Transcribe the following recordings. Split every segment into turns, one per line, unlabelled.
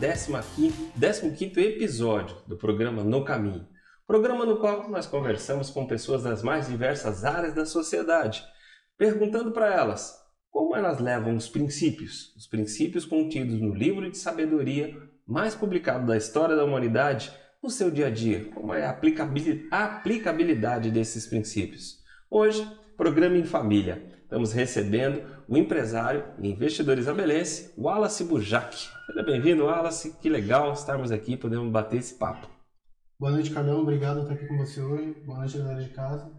15º episódio do programa No Caminho, programa no qual nós conversamos com pessoas das mais diversas áreas da sociedade, perguntando para elas como elas levam os princípios, os princípios contidos no livro de sabedoria mais publicado da história da humanidade, no seu dia a dia, como é a aplicabilidade desses princípios. Hoje, programa em família, estamos recebendo o empresário e investidor isabelense Wallace Bujac. Seja bem-vindo, Wallace. Que legal estarmos aqui, podemos bater esse papo.
Boa noite, Carlão. Obrigado por estar aqui com você hoje. Boa noite, galera de casa.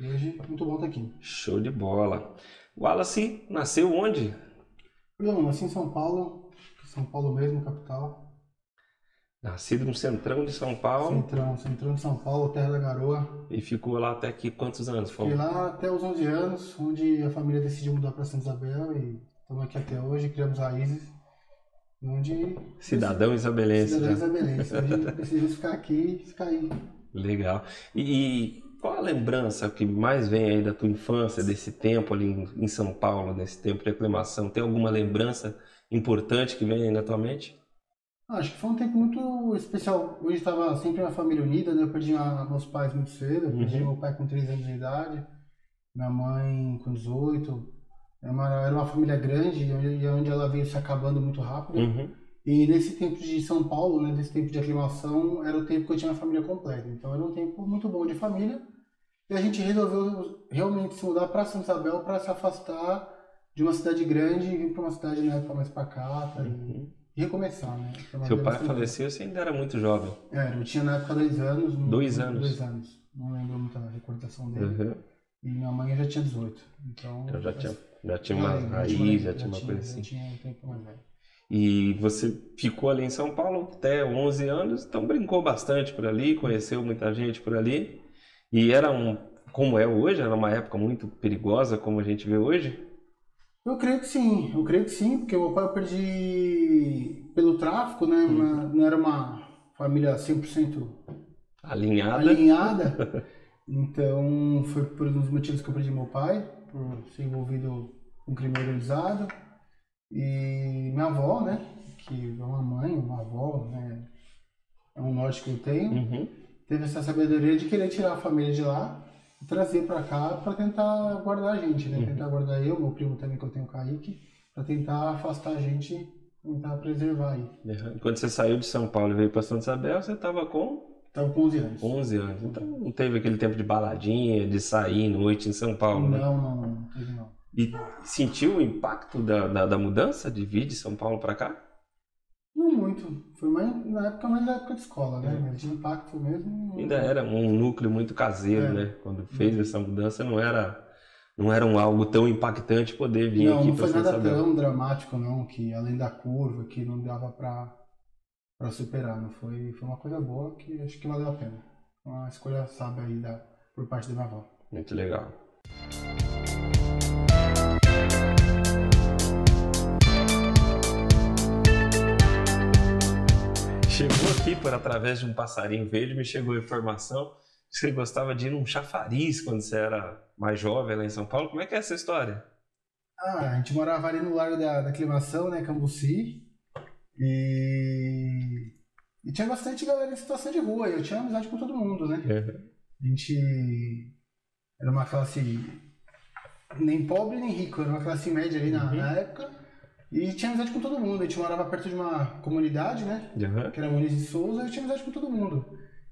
E hoje, muito bom estar aqui.
Show de bola. Wallace nasceu onde?
Carlão, nasci em São Paulo, São Paulo mesmo, capital.
Nascido no centrão de São Paulo
Centrão, centrão de São Paulo, terra da garoa.
e ficou lá até aqui quantos anos?
Fiquei
Foi
lá até os 11 anos, onde a família decidiu mudar para Santa Isabel e estamos aqui até hoje, criamos raízes. Onde.
cidadão isabelense.
Cidadão
né?
isabelense. Hoje decidimos ficar aqui e ficar aí.
Legal. E, e qual a lembrança que mais vem aí da tua infância, desse tempo ali em, em São Paulo, nesse tempo de aclimação? Tem alguma lembrança importante que vem aí na tua mente?
Ah, Acho que foi um tempo muito especial. Hoje estava sempre uma família unida, né? Eu perdi a- meus pais muito cedo. Eu perdi
Uhum.
meu pai com 3 anos de idade, minha mãe com 18. Era uma, era uma família grande e onde, ela veio se acabando muito rápido.
Uhum.
E nesse tempo de São Paulo, né, nesse tempo de aclimação, era o tempo que eu tinha uma família completa. Então era um tempo muito bom de família. E a gente resolveu realmente se mudar para Santa Isabel para se afastar de uma cidade grande e vir para uma cidade na época mais pacata e, e recomeçar, né?
Seu pai faleceu, você ainda era muito jovem.
É, eu tinha na época dois anos. não-
Dois anos.
Dois anos. Não lembro muita recordação dele.
Uhum.
E minha mãe já tinha 18. Então.
Então já tinha, já tinha
já
uma
lembro,
raiz, já tinha uma coisa
Já
assim.
tinha um tempo mais velho.
E você ficou ali em São Paulo até 11 anos, então brincou bastante por ali, conheceu muita gente por ali. E era um, como é hoje, era uma época muito perigosa, como a gente vê hoje.
Eu creio que sim, eu creio que sim, porque meu pai eu perdi pelo tráfico, né?
Uhum.
Uma- não era uma família 100%
Alinhada.
alinhada. Então, foi por um dos motivos que eu perdi meu pai, por ser envolvido com crime organizado. E minha avó, né? Que é uma mãe, uma avó, né? É um norte que eu tenho.
Uhum.
Teve essa sabedoria de querer tirar a família de lá trazer pra cá pra tentar guardar a gente, né? Tentar guardar eu, meu primo também, que eu tenho o Kaique, pra tentar afastar a gente, tentar preservar aí.
Uhum. Quando você saiu de São Paulo e veio para Santa Isabel, você estava com
Tava com 11 anos.
11 anos. Então não teve aquele tempo de baladinha, de sair noite em São Paulo, né?
Não, não, não, não teve não.
E sentiu o impacto da, da, da mudança de vir de São Paulo para cá?
Não muito. Foi mais na época, mais na época de escola, né? Mas de impacto mesmo.
Ainda era um núcleo muito caseiro,
É.
né? Quando fez essa mudança, não era, não era um algo tão impactante poder vir
Não,
aqui
não
para
foi nada
Isabel.
tão dramático, não, que além da curva, que não dava pra, pra superar. Não foi, foi uma coisa boa que acho que valeu a pena. Uma escolha sábia aí da, por parte da minha avó.
Muito legal. Chegou aqui por através de um passarinho verde, me chegou a informação que você gostava de ir num chafariz quando você era mais jovem lá em São Paulo. Como é que é essa história?
Ah, a gente morava ali no Largo da, da Aclimação, né, Cambuci. E... e tinha bastante galera em situação de rua. Eu tinha amizade com todo mundo, né? A gente era uma classe nem pobre nem rico, era uma classe média ali na, na época. E tinha amizade com todo mundo. A gente morava perto de uma comunidade, né?
Aham.
Que era Muniz de Souza, e eu tinha amizade com todo mundo.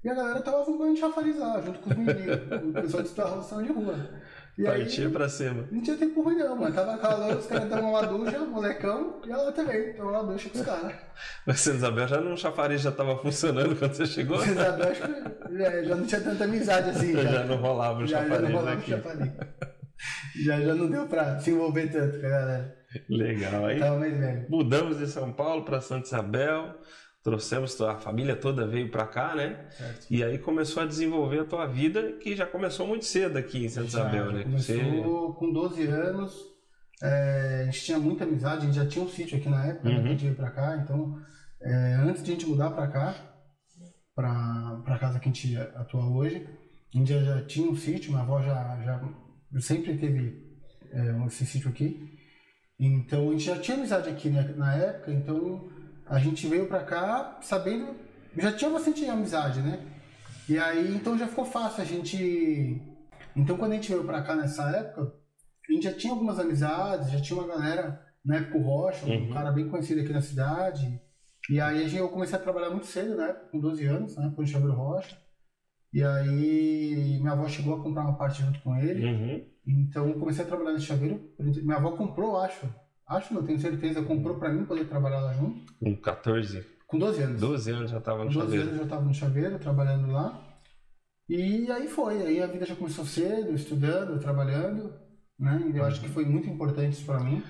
E a galera tava arrumando chafariz lá, junto com os meninos, o pessoal de situação de rua. E aí,
Partia pra cima.
não tinha tempo ruim não, mano. Tava calor, os caras davam uma ducha, molecão, e ela também, tomou uma ducha com os caras.
Mas Santa Isabel já no chafariz já tava funcionando quando você chegou?
Sabem, eu acho que já, já não tinha tanta amizade assim.
Já não rolava o
já, já
chafariz
não rolava o
aqui.
chafariz. Já, já não deu pra se envolver tanto com a galera.
Legal. Aí mudamos de São Paulo para Santa Isabel, trouxemos a família toda veio para cá, né?
Certo.
E aí começou a desenvolver a tua vida, que já começou muito cedo aqui em Santa Isabel, né?
Começou
Você-
com 12 anos. é, a gente tinha muita amizade, a gente já tinha um sítio aqui na época, né,
Uhum.
a gente veio pra cá. Então, é, antes de a gente mudar pra cá, pra, pra casa que a gente atua hoje, a gente já, já tinha um sítio, minha avó já, já sempre teve é, esse sítio aqui. Então, a gente já tinha amizade aqui né, na época, então a gente veio pra cá sabendo, já tinha bastante amizade, né? E aí, então já ficou fácil a gente. Então, quando a gente veio pra cá nessa época, a gente já tinha algumas amizades, já tinha uma galera, na época o Rocha, um
Uhum.
cara bem conhecido aqui na cidade. E aí eu comecei a trabalhar muito cedo, né? Com 12 anos, né? Chamei o Rocha. E aí minha avó chegou a comprar uma parte junto com ele.
Uhum.
Então eu comecei a trabalhar nesse chaveiro. Minha avó comprou, acho. Acho, não tenho certeza, comprou pra mim poder trabalhar lá junto.
Com 14,
Com 12 anos.
12 anos já tava
Com
no
12
chaveiro.
anos eu já estava no chaveiro, trabalhando lá. E aí foi, aí a vida já começou cedo, estudando, trabalhando, né? E eu acho que foi muito importante isso para mim,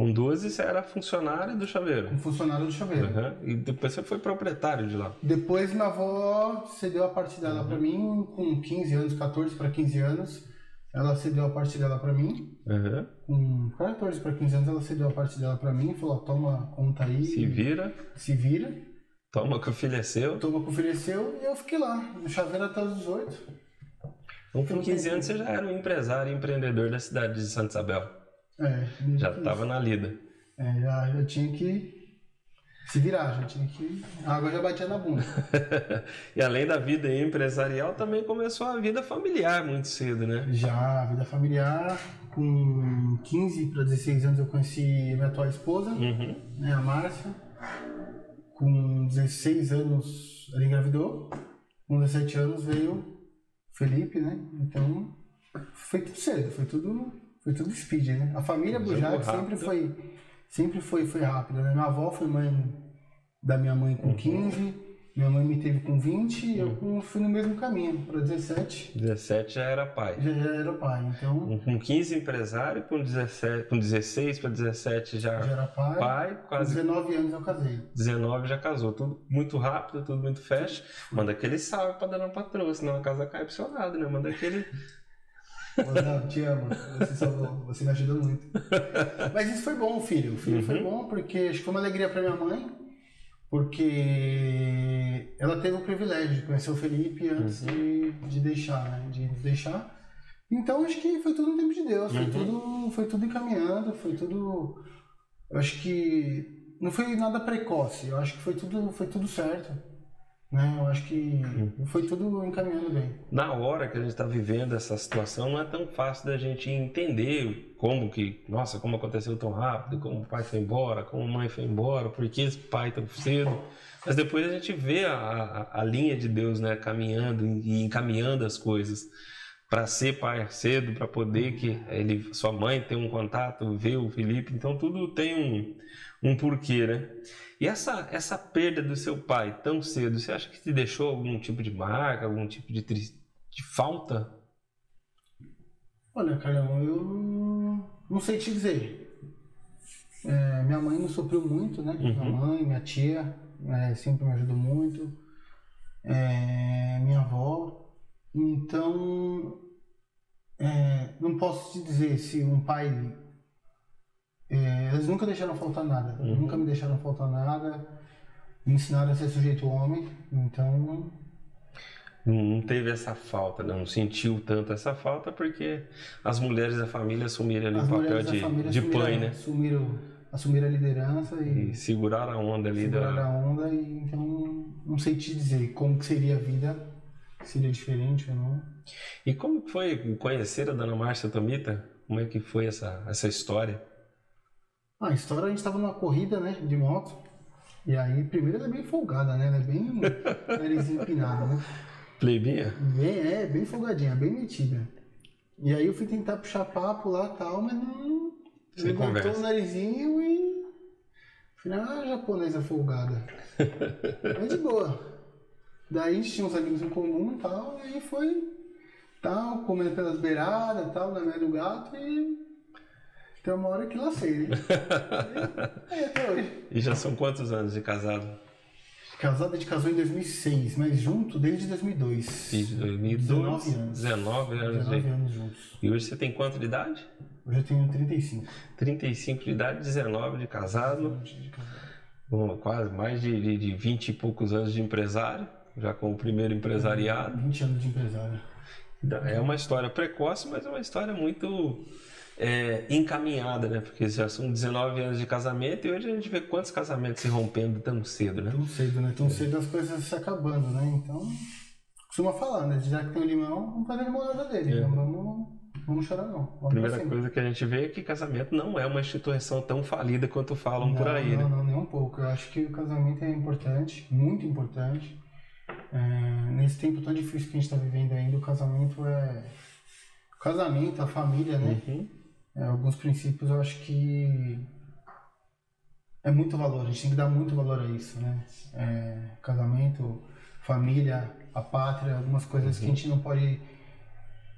Com 12 você era funcionário do chaveiro.
como funcionário do chaveiro.
Uhum. E depois você foi proprietário de lá.
Depois minha avó cedeu a parte dela para mim com 15 anos, 14 para 15 anos. Ela cedeu a parte dela para mim.
Uhum.
Com 14 para 15 anos ela cedeu a parte dela para mim, falou: "Toma conta aí,
Se vira,
se vira".
toma que o filho é seu.
Toma que ofereceu e eu fiquei lá, no chaveiro até os 18.
Então com 15 anos você já era um empresário e empreendedor da cidade de Santa Isabel.
É,
Já estava na lida.
É, já, já tinha que se virar, já tinha que. A água já batia na bunda.
e além da vida empresarial, também começou a vida familiar muito cedo, né?
Já, vida familiar, com 15 para 16 anos eu conheci minha atual esposa,
Uhum.
né, a Márcia. Com 16 anos ela engravidou. Com 17 anos veio Felipe, né? Então foi tudo cedo, foi tudo, foi tudo speed, né? A família Bujac sempre foi, sempre foi, foi rápida, né? Minha avó foi mãe da minha mãe
Uhum.
com 15, minha mãe me teve com 20 e eu com- fui no mesmo caminho, para 17
17 já era pai.
já, já era pai, então
Com 15 empresário, com 17, com 16 para 17 já,
já era pai.
pai,
Com
quase
19 anos eu casei.
19 já casou. Tudo muito rápido, tudo muito fast. Manda aquele salve pra dona patroa, senão a casa cai pro seu lado, né? Manda aquele.
Não, te amo. Você salvou. Você me ajudou muito. Mas isso foi bom, filho. O filho foi bom porque acho que foi uma alegria para minha mãe, porque ela teve o privilégio de conhecer o Felipe antes de, de deixar, né? De deixar. Então acho que foi tudo no tempo de Deus. Foi, tudo, foi tudo encaminhando, foi tudo. Eu acho que não foi nada precoce. Eu acho que foi tudo, foi tudo certo. Né? Eu acho que foi tudo encaminhando bem.
Na hora que a gente tá vivendo essa situação, não é tão fácil da gente entender como que, nossa, como aconteceu tão rápido, como o pai foi embora, como a mãe foi embora, por que esse pai tão cedo. Mas depois a gente vê a, a, a linha de Deus, né, caminhando e encaminhando as coisas para ser pai cedo, para poder que ele, sua mãe ter um contato, ver o Felipe, então tudo tem um, um porquê, né? E essa, essa perda do seu pai tão cedo, você acha que te deixou algum tipo de marca, algum tipo de, de falta?
Olha, Carlão, eu não sei te dizer. É, minha mãe me supriu muito, né? Minha mãe, minha tia, é, sempre me ajudou muito. É, minha avó. Então, é, não posso te dizer se um pai. É, eles nunca deixaram faltar nada. Nunca me deixaram faltar nada. Me ensinaram a ser sujeito homem. Então,
não teve essa falta, não sentiu tanto essa falta porque as mulheres da família assumiram ali
As
o papel de, de pai, né?
Assumiram, assumiram a liderança e,
E seguraram a onda ali
seguraram
da.
a onda e então não sei te dizer como que seria a vida, se seria diferente ou não.
E como foi conhecer a dona Márcia Tomita? Como é que foi essa, essa história?
Ah, a história, a gente tava numa corrida, né, de moto. E aí, primeiro ela é bem folgada, né? Ela é bem narizinho empinado, né?
Plebinha?
Bem, é, bem folgadinha, bem metida. E aí eu fui tentar puxar papo lá e tal, mas não.
Sem
levantou
conversa.
o narizinho e. Falei, ah, japonesa folgada. Mas de boa. Daí a gente tinha uns amigos em comum e tal, e aí foi tal, comendo pelas beiradas tal, na meia do gato e. Tem uma hora que lacei, né? E aí, até hoje.
E já são quantos anos de casado?
Casado, a gente casou em 2006, mas junto desde 2002.
Desde 2002?
19 anos.
19 anos.
19
de-
anos juntos.
E hoje você tem quanto de idade?
Hoje eu tenho 35.
35 de idade, 19 de casado. Bom, quase mais de, de, de 20 e poucos anos de empresário, já com o primeiro empresariado.
20 anos de empresário.
É uma história precoce, mas é uma história muito é, encaminhada, né? Porque já são 19 anos de casamento e hoje a gente vê quantos casamentos se rompendo tão cedo, né?
Tão cedo, né? Tão cedo as coisas se acabando, né? Então, costuma falar, né? Já que tem o limão, vamos fazer a limonada dele. Não vamos, vamos chorar, não. Vamos
A É. primeira
cima.
coisa que a gente vê é que casamento não é uma instituição tão falida quanto falam por
não,
aí,
não,
né?
não, nem um pouco. Eu acho que o casamento é importante, muito importante. É, nesse tempo tão difícil que a gente está vivendo ainda, o casamento é. O casamento, a família, né?
Uhum.
É, alguns princípios eu acho que é muito valor, a gente tem que dar muito valor a isso, né? É, casamento, família, a pátria, algumas coisas que a gente não pode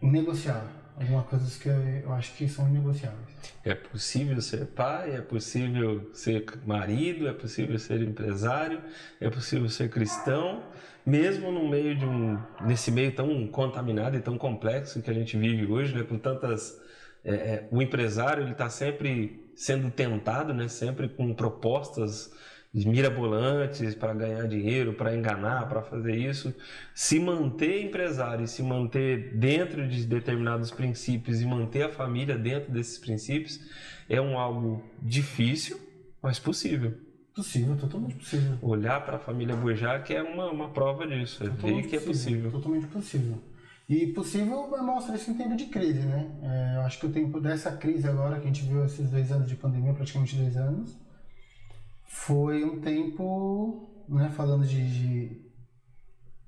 negociar. Algumas coisas que eu acho que são inegociáveis.
É possível ser pai, é possível ser marido, é possível ser empresário, é possível ser cristão, mesmo no meio de um nesse meio tão contaminado e tão complexo que a gente vive hoje, né, com tantas é, é, o empresário ele está sempre sendo tentado, né, sempre com propostas mirabolantes para ganhar dinheiro, para enganar, para fazer isso. Se manter empresário se manter dentro de determinados princípios e manter a família dentro desses princípios é um algo difícil, mas possível.
Possível, totalmente possível.
Olhar para a família Bojar que é uma, uma prova disso, é ver que é possível.
Totalmente possível. E possível mostra isso em tempo de crise, né? É, eu acho que o tempo dessa crise agora, que a gente viu esses dois anos de pandemia, praticamente dois anos, foi um tempo, né, falando de, de,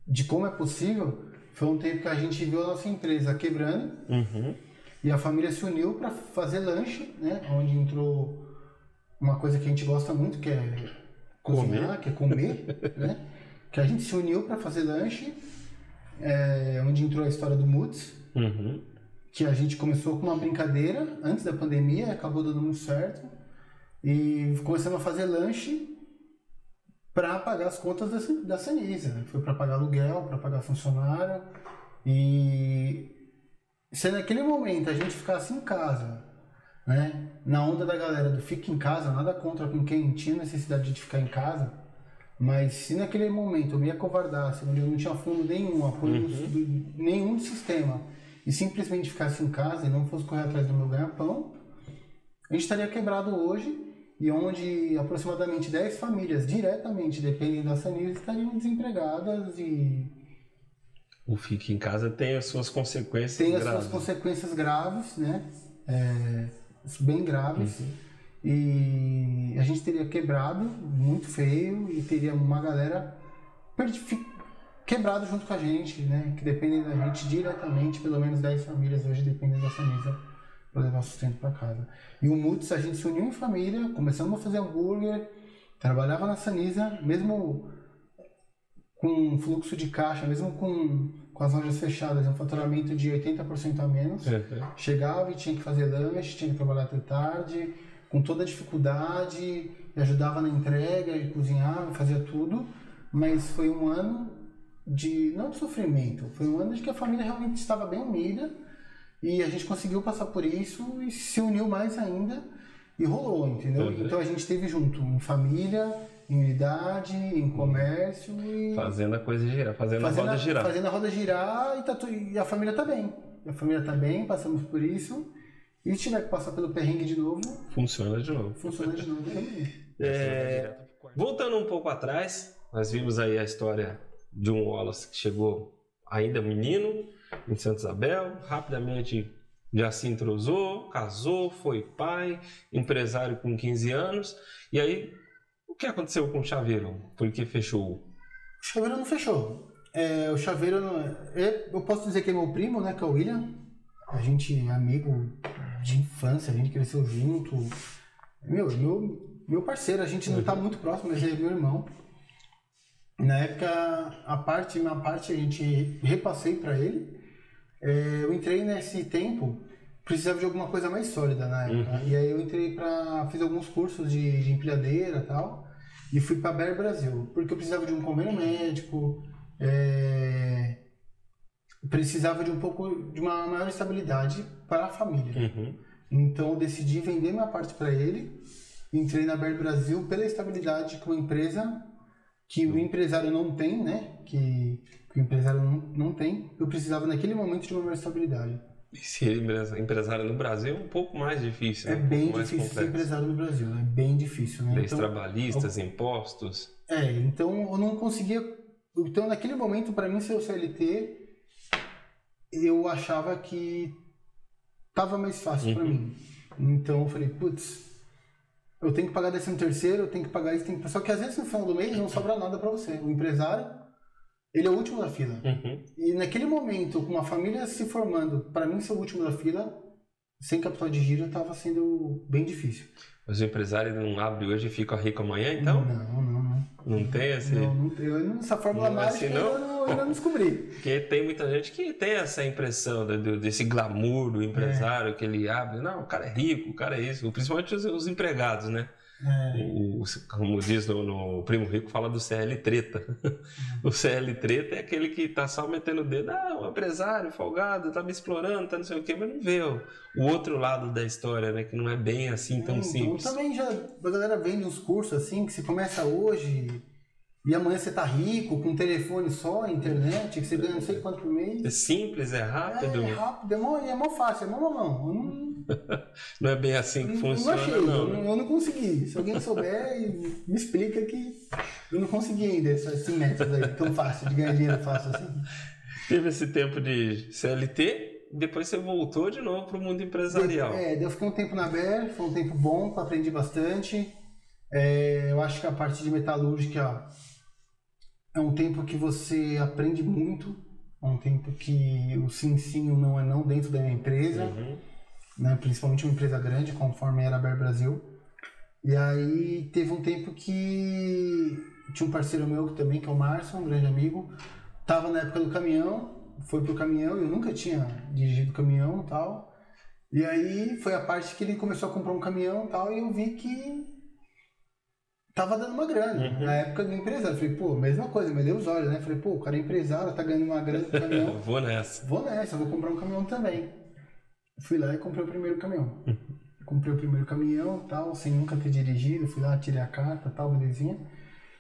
de como é possível, foi um tempo que a gente viu a nossa empresa quebrando
Uhum.
e a família se uniu para fazer lanche, né? Onde entrou uma coisa que a gente gosta muito, que é cozinhar, que é comer, né? Que a gente se uniu para fazer lanche, é, onde entrou a história do Mutz,
Uhum.
que a gente começou com uma brincadeira antes da pandemia, acabou dando muito certo. E começamos a fazer lanche para pagar as contas da, da Sanisa. né? Foi para pagar aluguel, para pagar funcionário. E se naquele momento a gente ficasse em casa, né, na onda da galera do fica em casa, nada contra com quem tinha necessidade de ficar em casa, mas se naquele momento eu me acovardasse, onde eu não tinha fundo nenhum, apoio do- do- nenhum do sistema, e simplesmente ficasse em casa e não fosse correr atrás do meu ganha-pão, a gente estaria quebrado hoje e onde aproximadamente 10 famílias diretamente dependem da Sanisa estariam desempregadas e
O fique em casa tem as suas consequências
tem as
graves.
suas consequências graves, né? É, bem graves.
Uhum.
E a gente teria quebrado muito feio e teria uma galera quebrado junto com a gente, né? Que dependem da gente diretamente, pelo menos 10 famílias hoje dependem dessa mesa para levar sustento para casa. E o Muts, a gente se uniu em família, começamos a fazer hambúrguer, trabalhava na Sanisa, mesmo com fluxo de caixa, mesmo com, com as lojas fechadas, um faturamento de 80% a menos.
Uhum.
Chegava e tinha que fazer lanche, tinha que trabalhar até tarde, com toda a dificuldade, ajudava na entrega, e cozinhava, fazia tudo, mas foi um ano de, não de sofrimento, foi um ano de que a família realmente estava bem unida, e a gente conseguiu passar por isso e se uniu mais ainda, E rolou, entendeu?
Uhum.
Então a gente esteve junto, em família, em unidade, em comércio e.
Fazendo a coisa girar, fazendo,
fazendo
a roda girar.
Fazendo a roda girar e, tá e a família tá bem. A família tá bem, passamos por isso. E se tiver que passar pelo perrengue de novo,
Funciona de novo.
funciona de novo também.
É, voltando um pouco atrás, nós vimos aí a história de um Wallace que chegou ainda menino em Santa Isabel, rapidamente já se entrosou, casou, foi pai, empresário com 15 anos. E aí, o que aconteceu com o Chaveiro? Por que fechou?
O chaveiro não fechou. É, o chaveiro não é, Eu posso dizer que é meu primo, né? Que é o William. A gente é amigo de infância, a gente cresceu junto. Meu, é meu, meu parceiro, a gente não tá muito próximo, mas ele é meu irmão. Na época, a parte, minha parte, a gente repassei para ele. É, eu entrei nesse tempo, precisava de alguma coisa mais sólida na época. E aí eu entrei para fiz alguns cursos de, de empilhadeira e tal. E fui para Bear Brasil, porque eu precisava de um convênio médico, é, precisava de um pouco de uma maior estabilidade para a família.
Uhum.
Então eu decidi vender minha parte para ele. Entrei na Bear Brasil pela estabilidade que uma empresa que o empresário não tem, né? Que, que o empresário não, não tem. Eu precisava naquele momento de uma maior estabilidade.
E ser empresa- empresário no Brasil é um pouco mais difícil,
É
né? um
bem
mais
difícil ser empresário no Brasil, é bem difícil, né?
Leis
Então-
trabalhistas, impostos.
É, então eu não conseguia. Então naquele momento, para mim, ser o CLT, eu achava que tava mais fácil para
Uhum.
mim. Então eu falei, putz, eu tenho que pagar décimo terceiro, eu tenho que pagar isso, tenho que... só que às vezes no final do mês não sobra nada para você. O empresário, ele é o último da fila.
Uhum.
E naquele momento, com uma família se formando, para mim ser o último da fila, sem capital de giro, tava sendo bem difícil.
Mas o empresário não abre hoje e fica rico amanhã, então?
Não, não, não.
Não tem esse.
Não, não tem. Não- Essa fórmula
Não é
mágica
assim,
eu
não?
Não, ainda não descobri.
Porque tem muita gente que tem essa impressão do- desse glamour do empresário que ele abre. Não, o cara é rico, o cara é isso. Principalmente os, os empregados, né?
É,
O, como diz no, no Primo Rico, fala do CL treta. o CL treta é aquele que tá só metendo o dedo. Ah, o empresário folgado, tá me explorando, tá não sei o quê, mas não vê o, o outro lado da história, né? Que não é bem assim tão
então,
simples.
também já a galera vende uns cursos assim, que você começa hoje e amanhã você tá rico, com um telefone só, internet, que você ganha não sei quanto por mês.
É simples, é rápido.
É, é rápido, é mó, é mó fácil, é mó mamão. Eu não,
Não é bem assim que
não,
funciona,
não achei,
não.
eu,
né?
não, eu não consegui. Se alguém souber, me explica que eu não consegui ainda esse, esse método aí, tão fácil, de ganhar dinheiro fácil assim.
Teve esse tempo de CLT, depois você voltou de novo pro mundo empresarial.
É, eu fiquei um tempo na BER, foi um tempo bom, aprendi bastante. É, eu acho que a parte de metalúrgica é um tempo que você aprende muito, é um tempo que o sim sim o não é não dentro da minha empresa,
Uhum.
né, principalmente uma empresa grande, conforme era a BER Brasil. E aí teve um tempo que tinha um parceiro meu também, que é o Márcio, um grande amigo, tava na época do caminhão, foi pro caminhão, eu nunca tinha dirigido caminhão e tal. E aí foi a parte que ele começou a comprar um caminhão e tal, e eu vi que tava dando uma grana.
Uhum.
Na época do empresário, eu falei, pô, mesma coisa, me deu os olhos, né? Falei, pô, o cara é empresário, tá ganhando uma grana com caminhão.
Vou nessa.
Vou nessa, vou comprar um caminhão também. Fui lá e comprei o primeiro caminhão. Comprei o primeiro caminhão tal, sem nunca ter dirigido. Fui lá, tirei a carta tal, belezinha.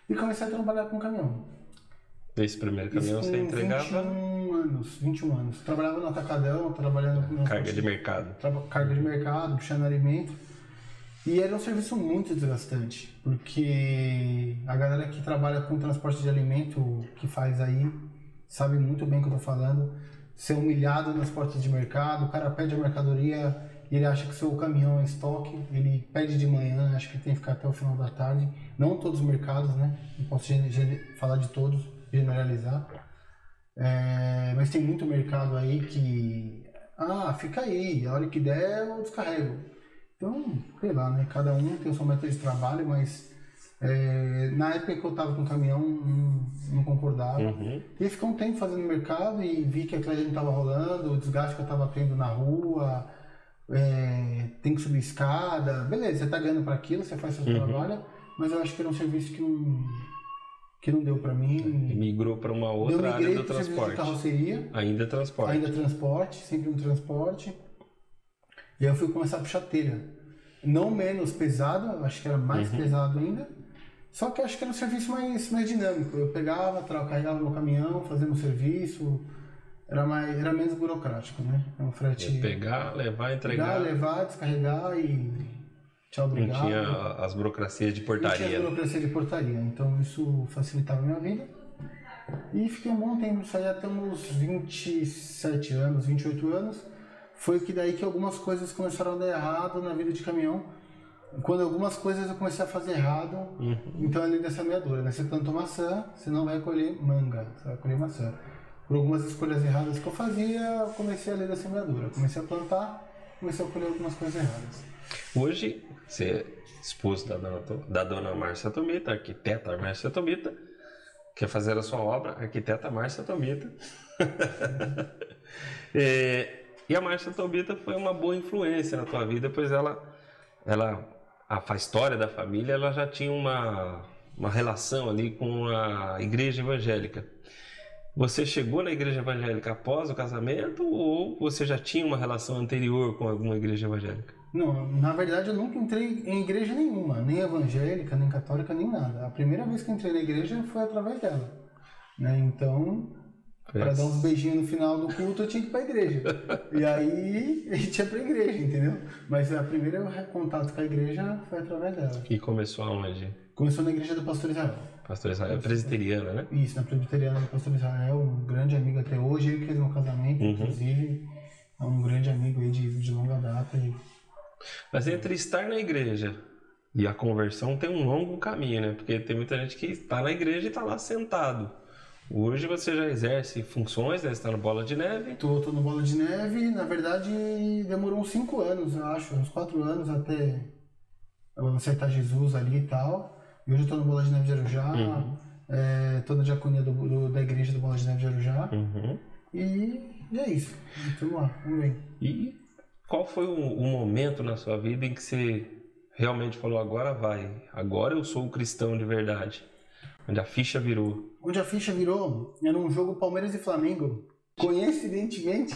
E comecei a trabalhar com caminhão.
Esse primeiro
Isso
caminhão
com
você entregava
21 anos, 21 anos. Trabalhava no atacadão, trabalhando com
carga de mercado.
traba- carga de mercado, puxando alimento. E era um serviço muito desgastante, porque a galera que trabalha com transporte de alimento, que faz aí, sabe muito bem o que eu tô falando. Ser humilhado nas portas de mercado, o cara pede a mercadoria, ele acha que seu caminhão é estoque, ele pede de manhã, acha que tem que ficar até o final da tarde. Não todos os mercados, né? Não posso falar de todos, generalizar. É, mas tem muito mercado aí que. Ah, fica aí, a hora que der eu descarrego. Então, sei lá, né? Cada um tem o seu método de trabalho, mas é, na época que eu tava com o caminhão, não, não concordava.
Uhum.
E fiquei um tempo fazendo mercado e vi que aquilo não tava rolando, o desgaste que eu tava tendo na rua, é, tem que subir escada. Beleza, você tá ganhando para aquilo, você faz seu
Uhum.
trabalho, mas eu acho que era um serviço que não, que não deu para mim.
Migrou para uma
Eu
outra área do
de
transporte.
carroceria.
Ainda transporte.
Ainda transporte, sempre um transporte. E aí eu fui começar a puxar telha. Não menos pesado, acho que era mais
Uhum.
pesado ainda. Só que acho que era um serviço mais, mais dinâmico. Eu pegava, carregava no caminhão, fazia meu serviço. Era, mais, era menos burocrático, né? É um frete.
Pegar, levar,
pegar,
entregar.
levar, descarregar e. Tchau,
Não
obrigado.
tinha as burocracias de
Não tinha
portaria.
burocracia de portaria, então isso facilitava a minha vida. E fiquei um bom tempo, isso aí até uns 27 anos, 28 anos. Foi que daí que algumas coisas começaram a dar errado na vida de caminhão. Quando algumas coisas eu comecei a fazer errado, então é a lei da semeadura, né? Você plantou maçã, você não vai colher manga, você vai colher maçã. Por algumas escolhas erradas que eu fazia, eu comecei a lei da semeadura. Comecei a plantar, comecei a colher algumas coisas erradas.
Hoje, você é esposo da dona, da dona Márcia Tomita, arquiteta Márcia Tomita, quer fazer a sua obra, arquiteta Márcia Tomita. É, e a Márcia Tomita foi uma boa influência na tua vida, pois ela, ela a, a história da família, ela já tinha uma, uma relação ali com a igreja evangélica. Você chegou na igreja evangélica após o casamento ou você já tinha uma relação anterior com alguma igreja evangélica?
Não, na verdade eu nunca entrei em igreja nenhuma, nem evangélica, nem católica, nem nada. A primeira vez que entrei na igreja foi através dela. Né? Então, para dar uns beijinhos no final do culto, eu tinha que ir pra igreja. E aí a gente ia pra igreja, entendeu? Mas a primeira contato com a igreja foi através dela.
E começou aonde?
Começou na igreja do Pastor Israel.
Pastor Israel, presbiteriana, né?
Isso, na presbiteriana do Pastor Israel, um grande amigo até hoje, ele fez meu casamento, inclusive. É um grande amigo aí de, de longa data. E
Mas entre estar na igreja e a conversão tem um longo caminho, né? Porque tem muita gente que está na igreja e está lá sentado. Hoje você já exerce funções, né? Você está no Bola de Neve.
Tô, tô no Bola de Neve, na verdade demorou uns 5 anos, eu acho, uns 4 anos até eu aceitar Jesus ali e tal. E hoje eu tô no Bola de Neve de Arujá, é, tô na diaconia do, do- da igreja do Bola de Neve de Arujá.
Uhum.
E, e é isso. Vamos lá, vamos ver.
E qual foi o, o momento na sua vida em que você realmente falou, agora vai, agora eu sou um cristão de verdade? Onde a ficha virou.
Onde a ficha virou, era um jogo Palmeiras e Flamengo. Coincidentemente,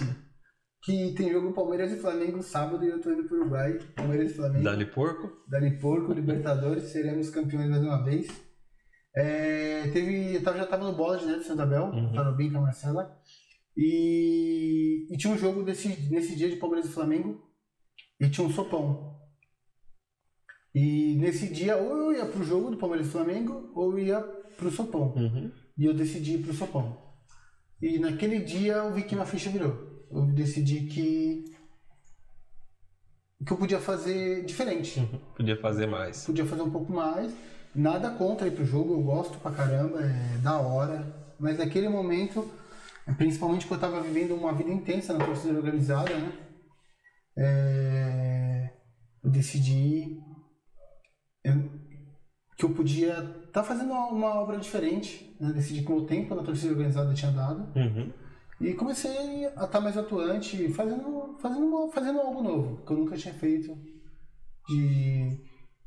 que tem jogo Palmeiras e Flamengo sábado e eu tô indo pro Uruguai. Palmeiras e Flamengo.
Dali porco?
Dali Porco, Libertadores, seremos campeões mais uma vez. É, teve, eu tava- já estava no bola de neve Santa Abel,
Uhum.
tá no Bim com a Marcela. E, e tinha um jogo desse, nesse dia de Palmeiras e Flamengo e tinha um sopão. E nesse dia, ou eu ia pro jogo do Palmeiras e Flamengo, ou eu ia pro sopão.
Uhum.
E eu decidi ir pro sopão. E naquele dia eu vi que minha ficha virou. Eu decidi que, que eu podia fazer diferente
Podia fazer mais.
podia fazer um pouco mais. Nada contra ir pro jogo, eu gosto pra caramba, é da hora. Mas naquele momento, principalmente que eu tava vivendo uma vida intensa na torcida organizada, né? É, eu decidi eu- que eu podia estar fazendo uma, uma obra diferente, né? Decidi que o meu tempo na torcida organizada tinha dado.
Uhum.
E comecei a estar mais atuante, fazendo, fazendo, fazendo algo novo, que eu nunca tinha feito. De.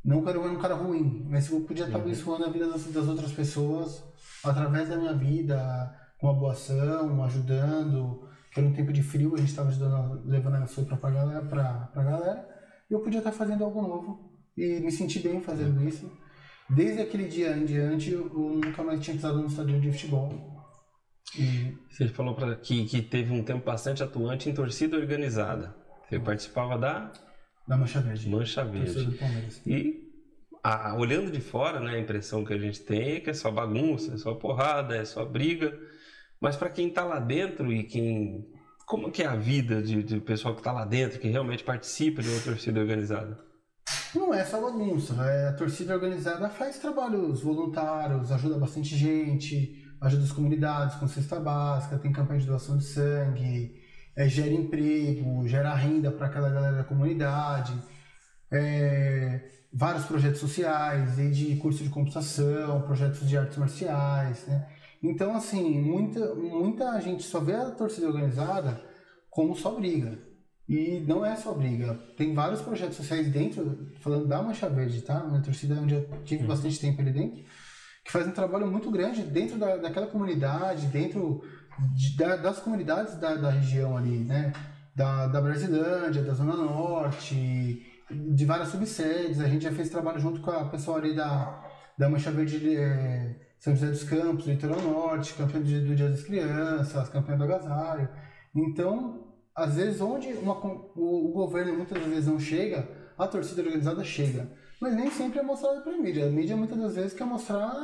Não quero ser um cara ruim, mas eu podia estar abençoando a vida das, das outras pessoas através da minha vida, com uma boa ação, ajudando. Que era um tempo de frio, a gente estava ajudando, levando a sopa pra galera, pra, pra galera. E eu podia estar fazendo algo novo e me senti bem fazendo isso. Desde aquele dia em diante, eu nunca mais tinha pisado no estádio de futebol. E
Você falou que, que teve um tempo bastante atuante em torcida organizada. Você participava da
da Mancha Verde.
Mancha Verde. E a- olhando de fora, né, a impressão que a gente tem é que é só bagunça, é só porrada, é só briga. Mas para quem tá lá dentro e quem. Como que é a vida de, de pessoal que tá lá dentro, que realmente participa de uma torcida organizada?
Não é só bagunça, é, a torcida organizada faz trabalhos voluntários, ajuda bastante gente, ajuda as comunidades com cesta básica, tem campanha de doação de sangue, é, gera emprego, gera renda para aquela galera da comunidade, é, vários projetos sociais, desde curso de computação, projetos de artes marciais, né? Então, assim, muita, muita gente só vê a torcida organizada como só briga. E não é só briga. Tem vários projetos sociais dentro, falando da Mancha Verde, tá? Minha torcida onde eu tive bastante tempo ali dentro, que faz um trabalho muito grande dentro da, daquela comunidade, dentro de- da- das comunidades da, da região ali, né? Da, da Brasilândia, da Zona Norte, de várias subsedes. A gente já fez trabalho junto com a pessoal ali da, da Mancha Verde é, São José dos Campos, Litoral Norte, campeão do, do Dia das Crianças, campeão do agasalho. Então, às vezes, onde uma, o, o, governo muitas vezes não chega, a torcida organizada chega. Mas nem sempre é mostrada para a mídia. A mídia muitas das vezes quer mostrar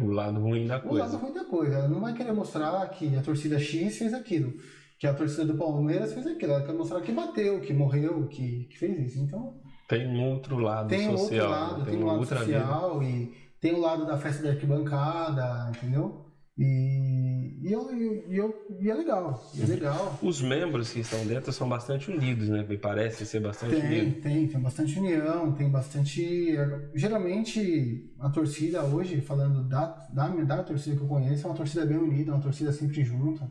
o lado ruim da coisa.
O lado ruim da coisa. Ela não vai querer mostrar que a torcida X fez aquilo, que a torcida do Palmeiras fez aquilo. Ela quer mostrar que bateu, que morreu, que, que fez isso. Então.
Tem um outro lado
tem
social.
Tem outro lado, tem, tem um lado social vida. e tem o lado da festa da arquibancada, entendeu? E, e, eu, e, eu, e é legal, é legal.
Os membros que estão dentro são bastante unidos, né? Me parece ser bastante
tem,
unido.
Tem, tem bastante união, tem bastante. Geralmente a torcida hoje, falando da, da, da torcida que eu conheço, é uma torcida bem unida, uma torcida sempre junta.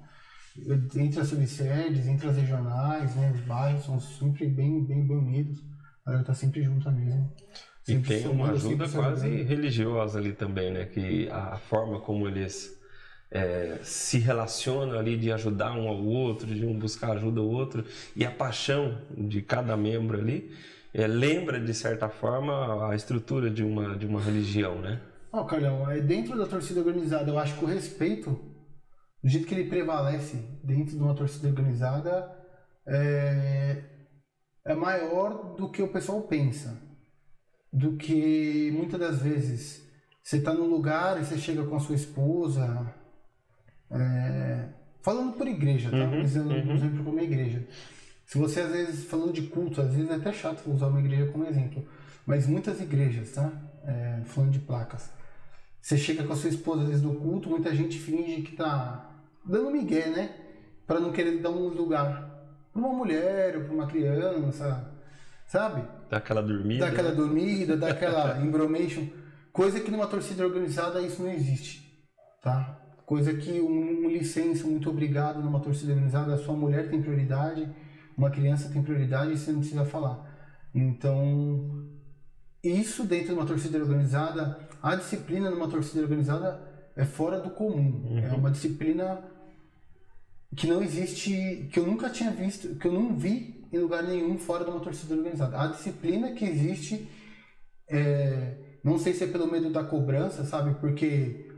Entre as subsedes, entre as regionais, né, os bairros são sempre bem, bem, bem unidos. A galera tá sempre junta mesmo.
e tem uma ajuda quase religiosa ali também, né? Que a forma como eles é, se relacionam ali de ajudar um ao outro, de um buscar ajuda ao outro, e a paixão de cada membro ali é, lembra, de certa forma, a estrutura de uma, de uma religião, né?
Ó, oh, Carlão, é dentro da torcida organizada, eu acho que o respeito, do jeito que ele prevalece dentro de uma torcida organizada, é, é maior do que o pessoal pensa. Do que muitas das vezes você está no lugar e você chega com a sua esposa, é, falando por igreja, tá? Uhum, Usando uhum. um exemplo como igreja. Se você, às vezes, falando de culto, às vezes é até chato usar uma igreja como exemplo, mas muitas igrejas, tá? É, falando de placas. Você chega com a sua esposa, às vezes, no culto, muita gente finge que tá dando migué, né? Para não querer dar um lugar para uma mulher ou para uma criança, sabe?
Daquela dormida.
Daquela dormida, daquela embromation. Coisa que numa torcida organizada isso não existe, tá? Coisa que um, um licença, muito obrigado numa torcida organizada, a sua mulher tem prioridade, uma criança tem prioridade e você não precisa falar. Então, isso dentro de uma torcida organizada, a disciplina numa torcida organizada é fora do comum. Uhum. É uma disciplina que não existe, que eu nunca tinha visto, que eu não vi em lugar nenhum fora de uma torcida organizada. A disciplina que existe, é, não sei se é pelo medo da cobrança, sabe? Porque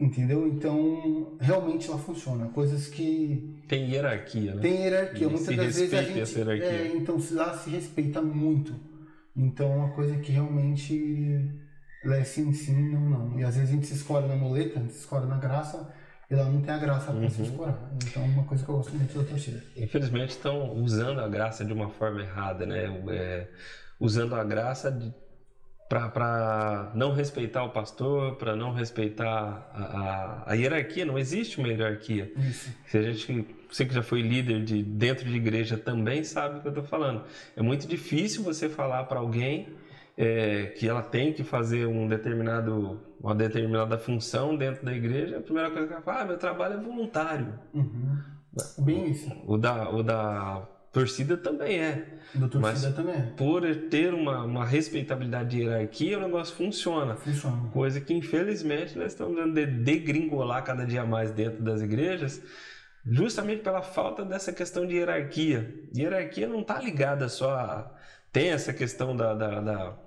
Entendeu? Então, realmente ela funciona. Coisas que.
Tem hierarquia, né?
Tem hierarquia.
E
Muitas
se
das vezes a
respeita
gente.
essa hierarquia.
É, então lá se respeita muito. Então é uma coisa que realmente. Ela é sim, sim, não, não. E às vezes a gente se escora na muleta, a gente se escora na graça, e ela não tem a graça para se escorar. Então é uma coisa que eu gosto muito da torcida.
Infelizmente estão usando a graça de uma forma errada, né? É, usando a graça de para não respeitar o pastor, para não respeitar a, a, a, hierarquia, não existe uma hierarquia.
Isso.
Se a gente, você que já foi líder de dentro de igreja também sabe o que eu estou falando. É muito difícil você falar para alguém é, que ela tem que fazer um determinado, uma determinada função dentro da igreja. A primeira coisa que ela fala, ah, meu trabalho é voluntário.
Uhum. Bem isso.
O da, o da torcida também é.
Do torcida
Mas
também é.
por ter uma, uma respeitabilidade de hierarquia, o negócio funciona.
Funciona.
Coisa que, infelizmente, nós estamos vendo de degringolar cada dia mais dentro das igrejas, justamente pela falta dessa questão de hierarquia. Hierarquia não está ligada só a... Tem essa questão da, da, da,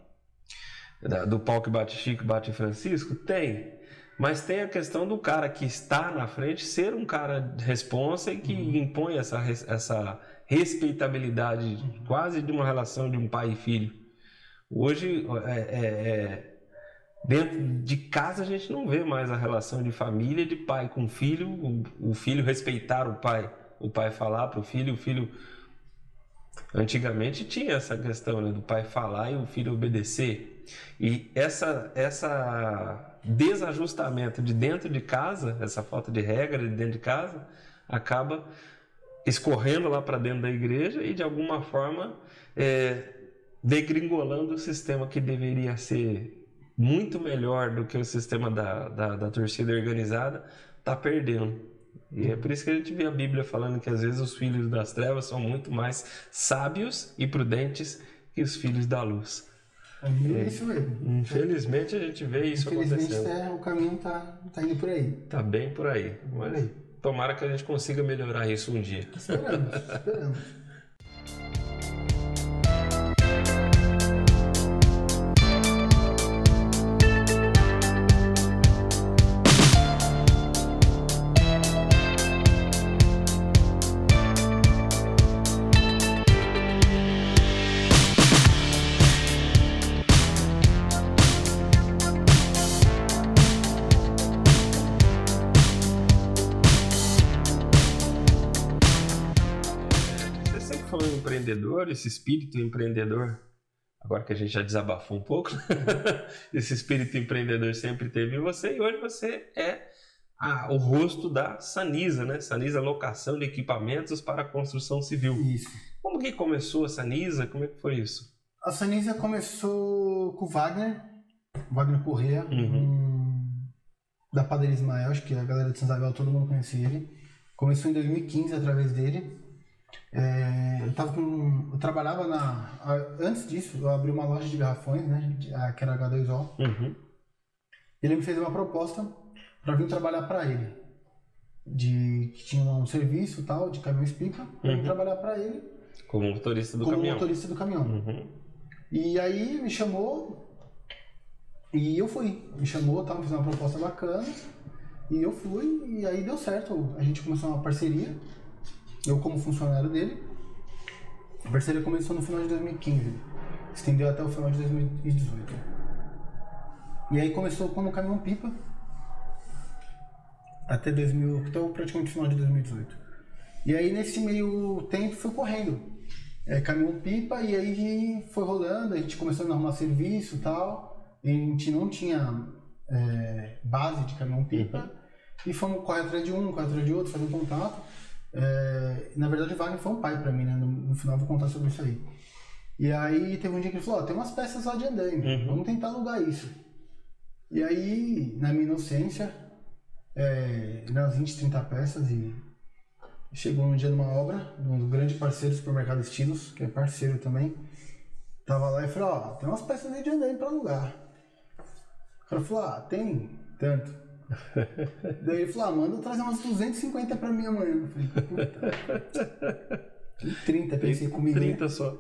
da, do pau que bate Chico, bate Francisco? Tem. Mas tem a questão do cara que está na frente ser um cara responsa e que impõe essa, essa respeitabilidade quase de uma relação de um pai e filho. Hoje, é, é, é, dentro de casa, a gente não vê mais a relação de família, de pai com filho, o, o filho respeitar o pai, o pai falar para o filho, o filho. Antigamente tinha essa questão né, do pai falar e o filho obedecer. E essa, essa desajustamento de dentro de casa, essa falta de regra de dentro de casa, acaba escorrendo lá para dentro da igreja e de alguma forma é, degringolando o sistema que deveria ser muito melhor do que o sistema da, da, da torcida organizada, está perdendo. E é por isso que a gente vê a Bíblia falando que às vezes os filhos das trevas são muito mais sábios e prudentes que os filhos da luz.
É isso mesmo.
Infelizmente a gente vê isso
Infelizmente
acontecendo.
é, o caminho tá, tá indo por aí.
Tá bem por aí. Mas
aí.
Tomara que a gente consiga melhorar isso um dia.
Esperamos, esperamos.
Esse espírito empreendedor, agora que a gente já desabafou um pouco, esse espírito empreendedor sempre teve em você e hoje você é a- o rosto da Sanisa, né? Sanisa Locação de Equipamentos para a Construção Civil.
Isso.
Como que começou a Sanisa? Como é que foi isso?
A Sanisa começou com o Wagner, Wagner Corrêa, um, da Padaria Ismael, acho que a galera de São Isabel, todo mundo conhecia ele. Começou em 2015 através dele. É, eu, tava com, eu trabalhava na. Antes disso, eu abri uma loja de garrafões, né? Que era H2O.
Uhum.
Ele me fez uma proposta para vir trabalhar para ele. De que tinha um serviço tal, de caminhões pipa, pra eu vir trabalhar para ele
Como motorista do
como
caminhão.
motorista do caminhão.
Uhum.
E aí me chamou e eu fui. Me chamou, tava fazendo uma proposta bacana. E eu fui e aí deu certo. A gente começou uma parceria. Eu como funcionário dele. A parceria começou no final de 2015. Estendeu até o final de 2018. E aí começou como caminhão pipa. Até 2000, até praticamente final de 2018. E aí nesse meio tempo foi correndo é, caminhão pipa e aí foi rolando, a gente começou a arrumar serviço e tal. E a gente não tinha é, base de caminhão pipa e fomos correr atrás de um, correr atrás de outro, fazer um contato. É, na verdade, o Wagner foi um pai pra mim, né? No, no final eu vou contar sobre isso aí. E aí teve um dia que ele falou: Ó, tem umas peças lá de andaime, vamos tentar alugar isso. E aí, na minha inocência, é, umas 20, 30 peças e Chegou um dia numa obra, de um grande parceiro do supermercado Estilos, que é parceiro também. Tava lá e falou, ó, tem umas peças aí de andaime pra alugar. O cara falou, ah, tem tanto. Daí ele falou, ah, manda trazer umas 250 pra mim amanhã. Eu falei, puta. Tem 30, pensei comigo. né?
30 só.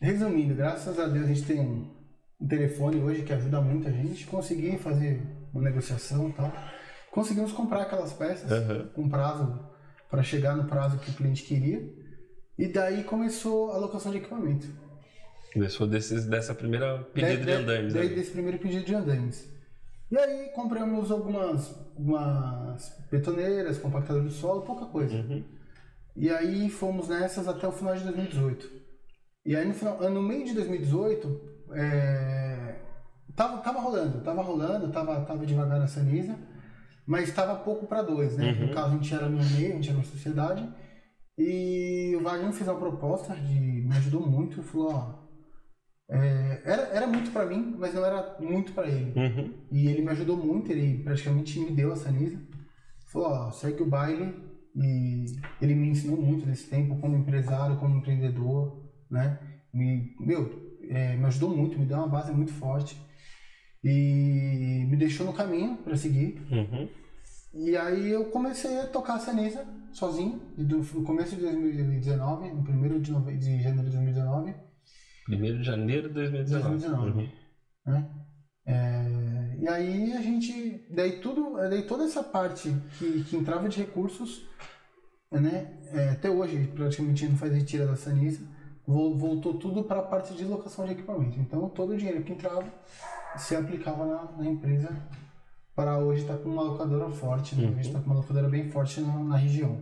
Resumindo, graças a Deus a gente tem um, um telefone hoje que ajuda muito a gente. Consegui fazer uma negociação e tal. Conseguimos comprar aquelas peças
Aham.
com prazo para chegar no prazo que o cliente queria. E daí começou a locação de equipamento.
Começou desses, dessa primeira pedido de
Daí-
andaimes.
Daí
ali.
desse primeiro pedido de andaimes. E aí compramos algumas, algumas betoneiras, compactadores de solo, pouca coisa.
Uhum.
E aí fomos nessas até o final de 2018. E aí no, final, no meio de 2018, é, tava, tava rolando, tava rolando, tava, tava devagar na Sanisa, mas tava pouco para dois, né? No caso, a gente era no meio, a gente era uma sociedade. E o Wagner fez uma proposta, de, me ajudou muito, falou, ó, é, era, era muito para mim, mas não era muito para ele.
Uhum.
E ele me ajudou muito, ele praticamente me deu a Sanisa. Falou, ó, segue o baile. E ele me ensinou muito nesse tempo como empresário, como empreendedor, né? Me, meu, é, me ajudou muito, me deu uma base muito forte. E me deixou no caminho para seguir.
Uhum.
E aí eu comecei a tocar a Sanisa sozinho, do, no começo de 2019, no primeiro de, nove, de janeiro de 2019.
Primeiro de janeiro de 2019.
2019.
Uhum.
né? É, e aí a gente, daí tudo, daí toda essa parte que, que entrava de recursos, né, é, até hoje praticamente não faz retira da Sanisa, vol- voltou tudo para a parte de locação de equipamento. Então todo o dinheiro que entrava se aplicava na, na empresa para hoje estar com uma locadora forte, né? Hoje está com uma locadora bem forte na, na região.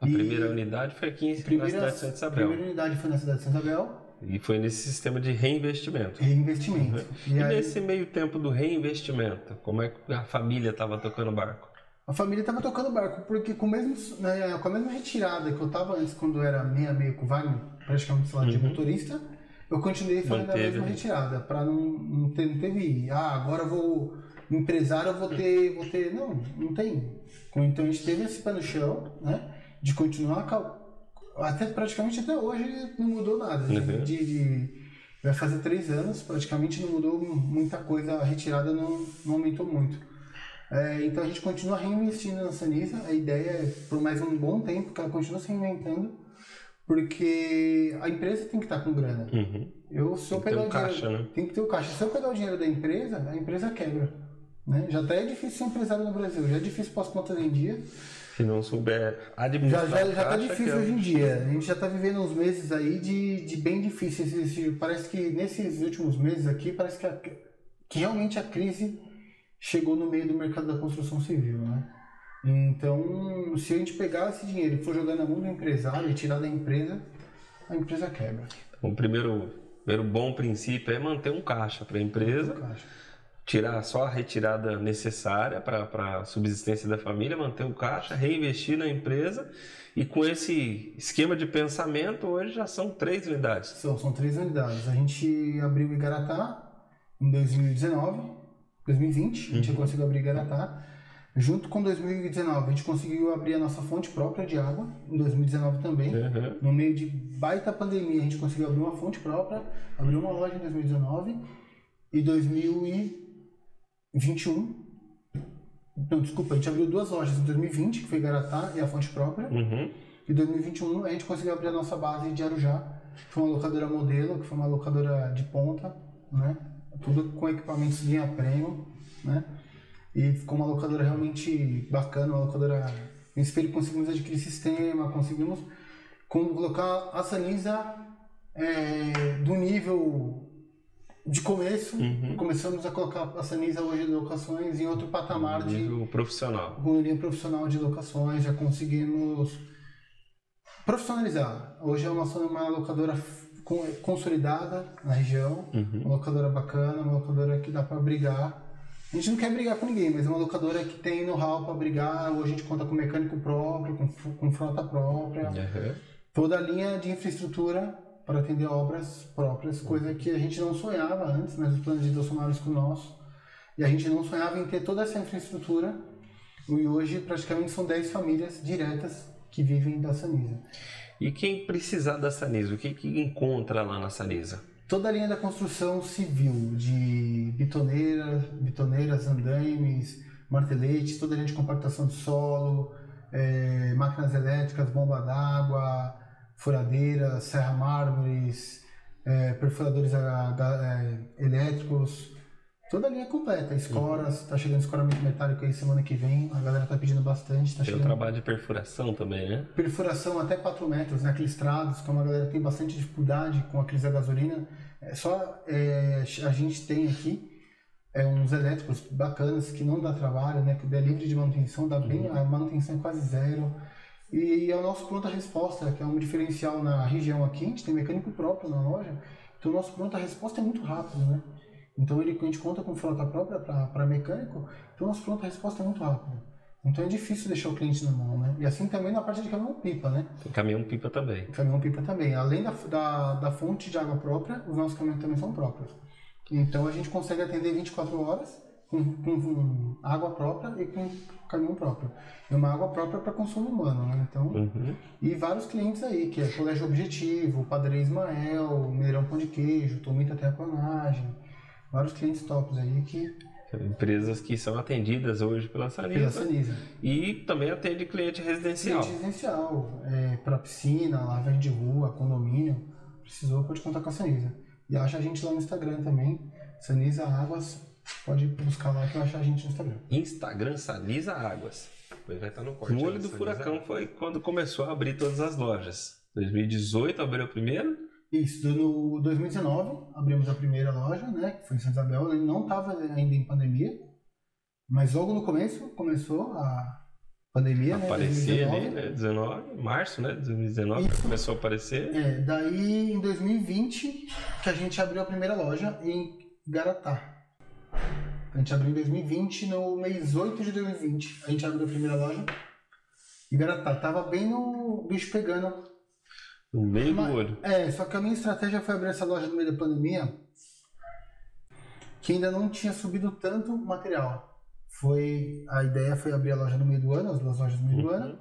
A
E-
primeira unidade foi aqui na cidade de Santa
a
Isabel.
primeira unidade foi na cidade de Santa Isabel,
E foi nesse sistema de reinvestimento.
reinvestimento.
E,
E aí-
nesse meio tempo do reinvestimento, como é que a família estava tocando barco?
A família estava tocando barco, porque com, mesmo, né, com a mesma retirada que eu estava antes, quando eu era meia meia com o Wagner, praticamente sei lá, de motorista, eu continuei fazendo
Manteve
a mesma retirada, para não, não, ter, não teve, ah, agora eu vou, empresário eu vou ter, vou ter, não, não tem. Então a gente teve esse pé no chão, né, de continuar, até praticamente até hoje não mudou nada, de-
Uhum.
de, de- vai fazer três anos, praticamente não mudou muita coisa, a retirada não, não aumentou muito. É, então a gente continua reinvestindo na Sanisa. A ideia é por mais um bom tempo que ela continue se reinventando, porque a empresa tem que estar com grana.
Uhum.
Eu, se eu
Tem que ter
pegar o dinheiro,
caixa, né?
tem que ter o caixa. Se eu pegar o dinheiro da empresa, a empresa quebra. Né? Já até é difícil ser empresário no Brasil, já é difícil pôr as contas em dia.
Se não souber
Já,
administrar
já,
a
já tá
caixa,
difícil
é-
hoje em dia. A gente já tá vivendo uns meses aí de, de bem difíceis. Esse- Parece que nesses últimos meses aqui, parece que, a- que realmente a crise chegou no meio do mercado da construção civil, né? Então, se a gente pegar esse dinheiro e for jogar na mão do empresário e tirar da empresa, a empresa quebra.
O primeiro, primeiro bom princípio é manter um caixa para a empresa,
Caixa.
Tirar só a retirada necessária para a subsistência da família, manter o caixa, reinvestir na empresa e com esse esquema de pensamento hoje já são três unidades.
São, são três unidades. A gente abriu Igaratá em 2019, 2020, a gente conseguiu abrir Igaratá. Junto com 2019, a gente conseguiu abrir a nossa fonte própria de água, em 2019 também.
Uhum.
No meio de baita pandemia, a gente conseguiu abrir uma fonte própria, abrir uma loja em 2019 e 2021. Não, desculpa, a gente abriu duas lojas em 2020, que foi Igaratá e a fonte própria.
Uhum.
Em 2021 a gente conseguiu abrir a nossa base de Arujá, que foi uma locadora modelo, que foi uma locadora de ponta, né? Tudo com equipamentos linha premium, né? E ficou uma locadora realmente bacana, uma locadora... Em espelho conseguimos adquirir sistema, conseguimos colocar a Sanisa é, do nível de começo, começamos a colocar a Sanisa hoje de locações em outro patamar de,
Nível profissional.
linha profissional de locações, já conseguimos profissionalizar. Hoje é uma, uma locadora consolidada na região, uma locadora bacana, uma locadora que dá para brigar. A gente não quer brigar com ninguém, mas é uma locadora que tem know-how para brigar. Hoje a gente conta com mecânico próprio, com, com frota própria,
Uhum.
toda a linha de infraestrutura para atender obras próprias, coisa que a gente não sonhava antes, mas os planos de Deus somaram isso com o nosso. E a gente não sonhava em ter toda essa infraestrutura. E hoje praticamente são 10 famílias diretas que vivem da Sanisa.
E quem precisar da Sanisa, o que, que encontra lá na Sanisa?
Toda a linha da construção civil, de bitoneiras, bitoneiras, andaimes, marteletes, toda a linha de compactação de solo, eh, máquinas elétricas, bomba d'água, furadeiras, serra mármores, eh, perfuradores a- ga- eh, elétricos, toda a linha completa, escoras, está chegando escoramento metálico aí semana que vem, a galera tá pedindo bastante, tá
Tem o
chegando
trabalho de perfuração também, né?
perfuração até 4 metros, né? aqueles trados, que uma galera tem bastante dificuldade com aqueles a gasolina. É só é, a gente tem aqui é, uns elétricos bacanas que não dá trabalho, né? que é livre de manutenção, dá bem, a manutenção é quase zero. E é o nosso pronta-resposta, que é um diferencial na região aqui, a gente tem mecânico próprio na loja, então o nosso pronta-resposta é muito rápido, né? Então ele, a gente conta com frota própria para mecânico, então o nosso pronta-resposta é muito rápido. Então é difícil deixar o cliente na mão, né? E assim também na parte de caminhão-pipa, né?
Tem caminhão-pipa também.
Caminhão-pipa também. Além da, da, da fonte de água própria, os nossos caminhões também são próprios. Então a gente consegue atender 24 horas com, com, água própria e com caminhão próprio. E uma água própria para consumo humano, né? Então,
Uhum.
e vários clientes aí, que é Colégio Objetivo, Padaria Ismael, Mineirão Pão de Queijo, Tomita Terraplanagem. Vários clientes tops aí que
Empresas que são atendidas hoje pela
pela
Sanisa.
Sanisa.
E também atende cliente residencial.
Cliente residencial, é, para piscina, lavagem de rua, condomínio, precisou, pode contar com a Sanisa. E acha a gente lá no Instagram também, Sanisa Águas. Pode buscar lá que eu acho a gente no Instagram.
Instagram Sanisa Águas.
Depois vai estar no corte.
O olho do furacão foi quando começou a abrir todas as lojas. 2018 abriu o primeiro.
Isso, no 2019 abrimos a primeira loja, né, que foi em Santa Isabel, ele não estava ainda em pandemia, mas logo no começo começou a pandemia, né,
Aparecer
2019.
ali, né? 19, março, né? 2019
Isso.
começou a aparecer.
É, daí em 2020 que a gente abriu a primeira loja em Garatá. A gente abriu em 2020, no mês 8 de 2020, a gente abriu a primeira loja em Garatá. Tava bem no bicho pegando
No meio
Mas-
do olho.
É, só que a minha estratégia foi abrir essa loja no meio da pandemia, que ainda não tinha subido tanto material. Foi a ideia foi abrir a loja no meio do ano, as duas lojas no meio do ano.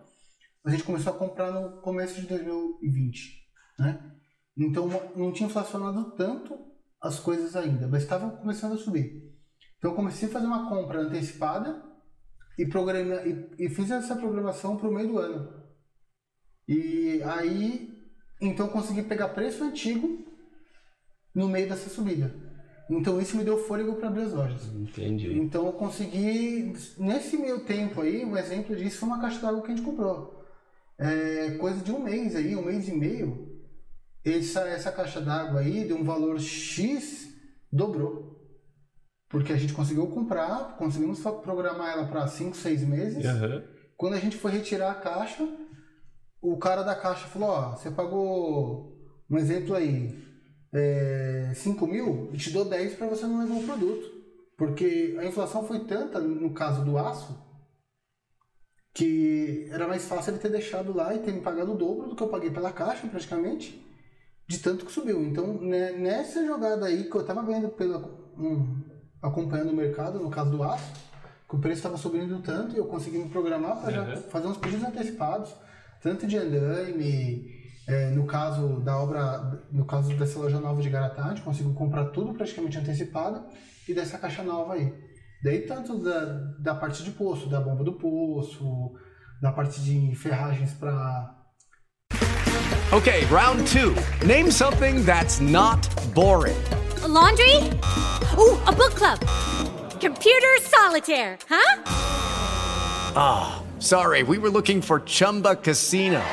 A gente começou a comprar no começo de 2020, né? Então não tinha inflacionado tanto as coisas ainda, mas estava começando a subir. Então eu comecei a fazer uma compra antecipada e, programa, e, e fiz essa programação para o meio do ano. E aí, então eu consegui pegar preço antigo no meio dessa subida. Então isso me deu fôlego para abrir as lojas.
Entendi.
Então eu consegui, nesse meio tempo aí, um exemplo disso foi uma caixa d'água que a gente comprou. É, coisa de um mês aí, um mês e meio, essa, essa caixa d'água aí, de um valor X, dobrou. Porque a gente conseguiu comprar, conseguimos programar ela para 5, 6 meses.
Aham.
Quando a gente foi retirar a caixa, o cara da caixa falou, ó, você pagou, um exemplo aí, é, 5 mil, e te dou 10 para você não levar o produto. Porque a inflação foi tanta, no caso do aço, que era mais fácil ele ter deixado lá e ter me pagado o dobro do que eu paguei pela caixa, praticamente, de tanto que subiu. Então, né, nessa jogada aí, que eu tava vendo pela, um, acompanhando o mercado, no caso do aço, que o preço estava subindo tanto e eu consegui me programar para já
Uhum.
fazer uns pedidos antecipados, tanto de andaime, é, no caso da obra, no caso dessa loja nova de Garatá, a gente conseguiu comprar tudo praticamente antecipado e dessa caixa nova aí. Daí tanto da, da parte de poço, da bomba do poço, da parte de ferragens para
Okay, round two. Name something that's not boring.
A laundry? Ooh, a book club. Computer solitaire, huh?
Ah, sorry, we were looking for Chumba Casino.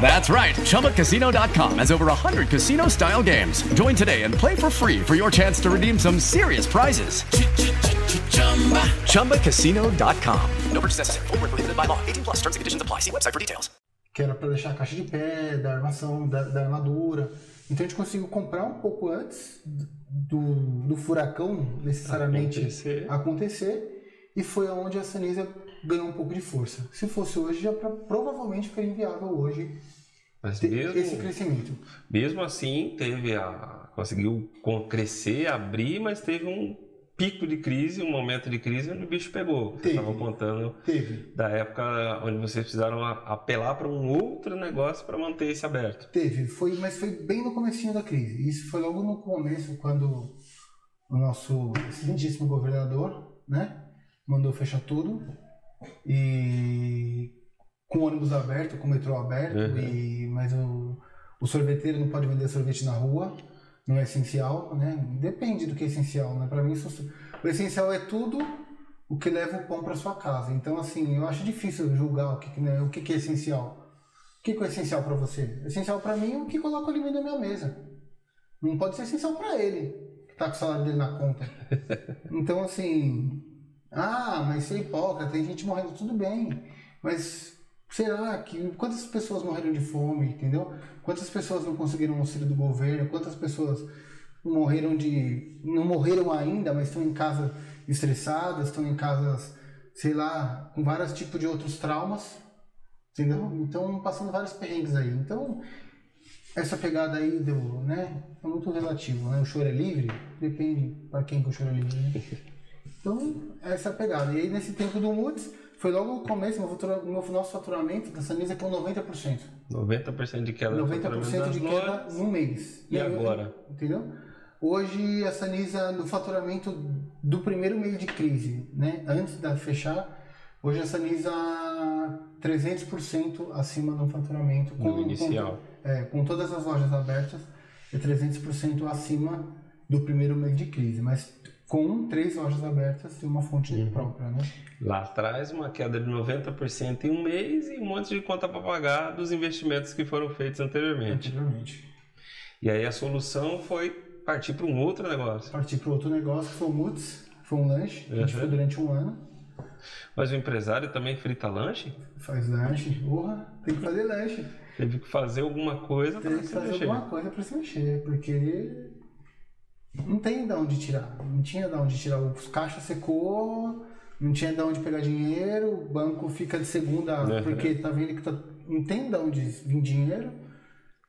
That's right. ChumbaCasino.com has over 100 casino style games. Join today and play for free for your chance to redeem some serious prizes. ChumbaCasino.com. No purchase necessary. Void where prohibited by law. 18 plus terms and conditions apply. See website for details.
que era para deixar a caixa de pé, da armação, da, da armadura. Então a gente conseguiu comprar um pouco antes do, do furacão necessariamente
Acontecer.
acontecer, e foi onde a Sanisa ganhou um pouco de força. Se fosse hoje, já pra, provavelmente ficaria inviável hoje
Mas
ter
mesmo,
esse crescimento.
mesmo assim, teve a. Conseguiu crescer, abrir, mas teve um pico de crise, um momento de crise onde o bicho pegou.
Teve.
estavam contando
Teve,
da época onde vocês precisaram apelar para um outro negócio para manter esse aberto.
teve, foi, mas foi bem no comecinho da crise. Isso foi logo no começo, quando o nosso excelentíssimo governador, né, mandou fechar tudo e com o ônibus aberto, com metrô aberto,
Uhum.
e mas o, o sorveteiro não pode vender sorvete na rua, não é essencial, né? Depende do que é essencial, né? Para mim isso, o essencial é tudo o que leva o pão para sua casa. Então assim, eu acho difícil julgar o que, né, o que, que é essencial. O que, que é essencial para você? Essencial para mim é o que coloca o alimento na minha mesa. Não pode ser essencial para ele, que tá com o salário dele na conta. Então, assim, ah, mas ser hipócrita, tem gente morrendo, tudo bem. Mas será que. Quantas pessoas morreram de fome, entendeu? Quantas pessoas não conseguiram auxílio do governo? Quantas pessoas morreram de. não morreram ainda, mas estão em casa estressadas, estão em casas, sei lá, com vários tipos de outros traumas. Entendeu? Então, passando vários perrengues aí. Então, essa pegada aí do, né, é muito relativo, né? O choro é livre, depende para quem que o choro é livre, né? Então, essa é a pegada. E aí, nesse tempo do Moods, foi logo o começo, meu fatura- meu- nosso faturamento da Sanisa com 90%.
90% de queda no
90%
faturamento
de queda
lojas.
num mês.
E
aí,
agora?
Entendeu? Hoje, a Sanisa, no faturamento do primeiro mês de crise, né? Antes da fechar, hoje a Sanisa 300% acima no faturamento.
No inicial.
Com, é, com todas as lojas abertas, é 300% acima do primeiro mês de crise, mas com três lojas abertas e uma fonte
Uhum.
própria, né?
Lá atrás, uma queda de 90% em um mês e um monte de conta para pagar dos investimentos que foram feitos anteriormente.
Anteriormente.
E aí a solução foi partir para um outro negócio.
Parti para outro negócio que foi o Mutz, foi um lanche, a gente
Uhum.
foi durante um ano,
Mas o empresário também frita lanche?
faz lanche, porra, tem que fazer lanche.
Teve que fazer alguma coisa para
que
se
fazer
mexer.
alguma coisa para se mexer, porque não tem de onde tirar. Não tinha de onde tirar. Os caixas secou, não tinha de onde pegar dinheiro, o banco fica de segunda
Uhum.
porque tá vendo que tá, não tem de onde vir dinheiro.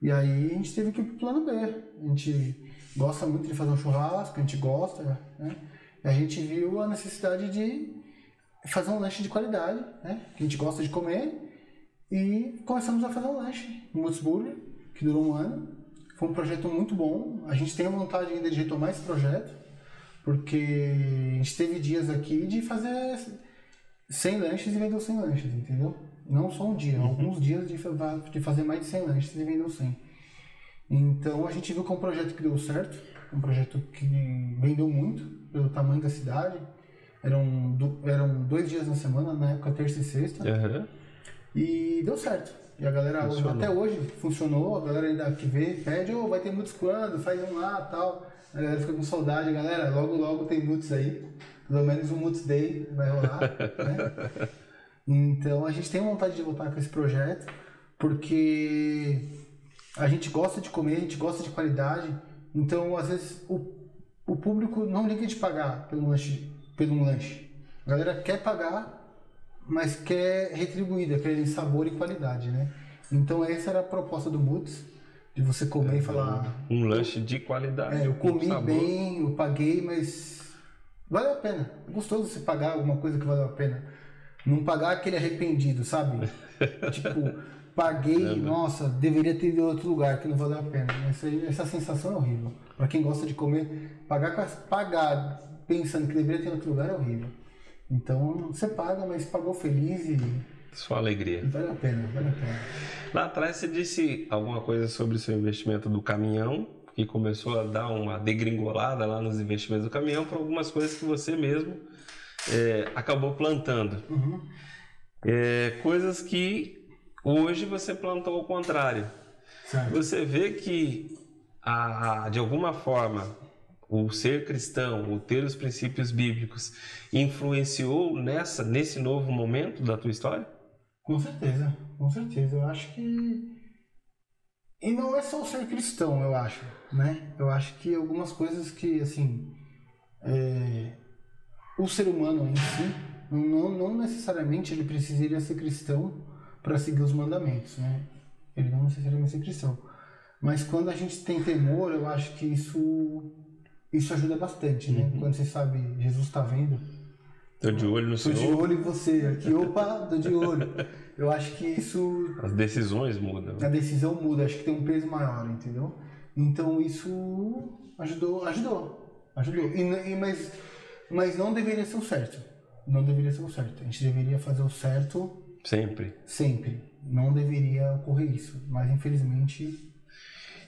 E aí a gente teve que ir pro plano B. A gente gosta muito de fazer um churrasco, a gente gosta, né? E a gente viu a necessidade de fazer um lanche de qualidade, né? Que a gente gosta de comer. E começamos a fazer um lanche, um Mutz Burger, que durou um ano. Foi um projeto muito bom. A gente tem vontade ainda de retomar esse projeto, porque a gente teve dias aqui de fazer 100 lanches e vendeu 100 lanches, entendeu? Não só um dia, alguns dias de, de fazer mais de 100 lanches e vendeu 100. Então a gente viu que é um projeto que deu certo, um projeto que vendeu muito pelo tamanho da cidade. Eram, do- eram dois dias na semana, na época terça e sexta.
Aham.
E deu certo. E a galera,
Funcionou.
até hoje, funcionou. A galera ainda que vê, pede, ô, vai ter muitos quando, faz um lá tal. A galera fica com saudade. Galera, logo, logo tem muitos aí. Pelo menos um Muts Day vai rolar, né? Então a gente tem vontade de voltar com esse projeto, porque a gente gosta de comer, a gente gosta de qualidade. Então, às vezes, o, o público não liga de pagar pelo lanche, pelo lanche. A galera quer pagar mas quer retribuída, quer sabor e qualidade, né? Então essa era a proposta do Mutz, de você comer e falar,
Um lanche de qualidade.
é, eu
com
comi bem, eu paguei, mas valeu a pena. É gostoso você pagar alguma coisa que valeu a pena. Não pagar aquele arrependido, sabe? tipo, paguei, nossa, deveria ter ido em outro lugar que não valeu a pena. Essa, essa sensação é horrível. Pra quem gosta de comer, pagar, pagar pensando que deveria ter em outro lugar é horrível. Então você paga, mas pagou feliz e,
Sua alegria.
vale a pena, vale a pena.
Lá atrás você disse alguma coisa sobre o seu investimento do caminhão, que começou a dar uma degringolada lá nos investimentos do caminhão por algumas coisas que você mesmo é, acabou plantando. É, coisas que hoje você plantou ao contrário.
Certo.
Você vê que, a, de alguma forma, o ser cristão, o ter os princípios bíblicos, influenciou nessa, nesse novo momento da tua história?
Com certeza, com certeza. Eu acho que. E não é só o ser cristão, eu acho, né? Eu acho que algumas coisas que, assim. é, O ser humano em si, não, não necessariamente ele precisaria ser cristão para seguir os mandamentos, né? Ele não necessariamente ser cristão. Mas quando a gente tem temor, eu acho que isso. Isso ajuda bastante, né? Quando você sabe, Jesus está vendo,
Tô de olho no
Tô de
Senhor.
olho em você aqui, opa, tô de olho. Eu acho que isso,
As decisões mudam.
a decisão muda, acho que tem um peso maior, entendeu? Então isso ajudou, ajudou, ajudou. E, e- mas, mas não deveria ser o certo, não deveria ser o certo. A gente deveria fazer o certo
Sempre.
sempre, não deveria ocorrer isso. Mas infelizmente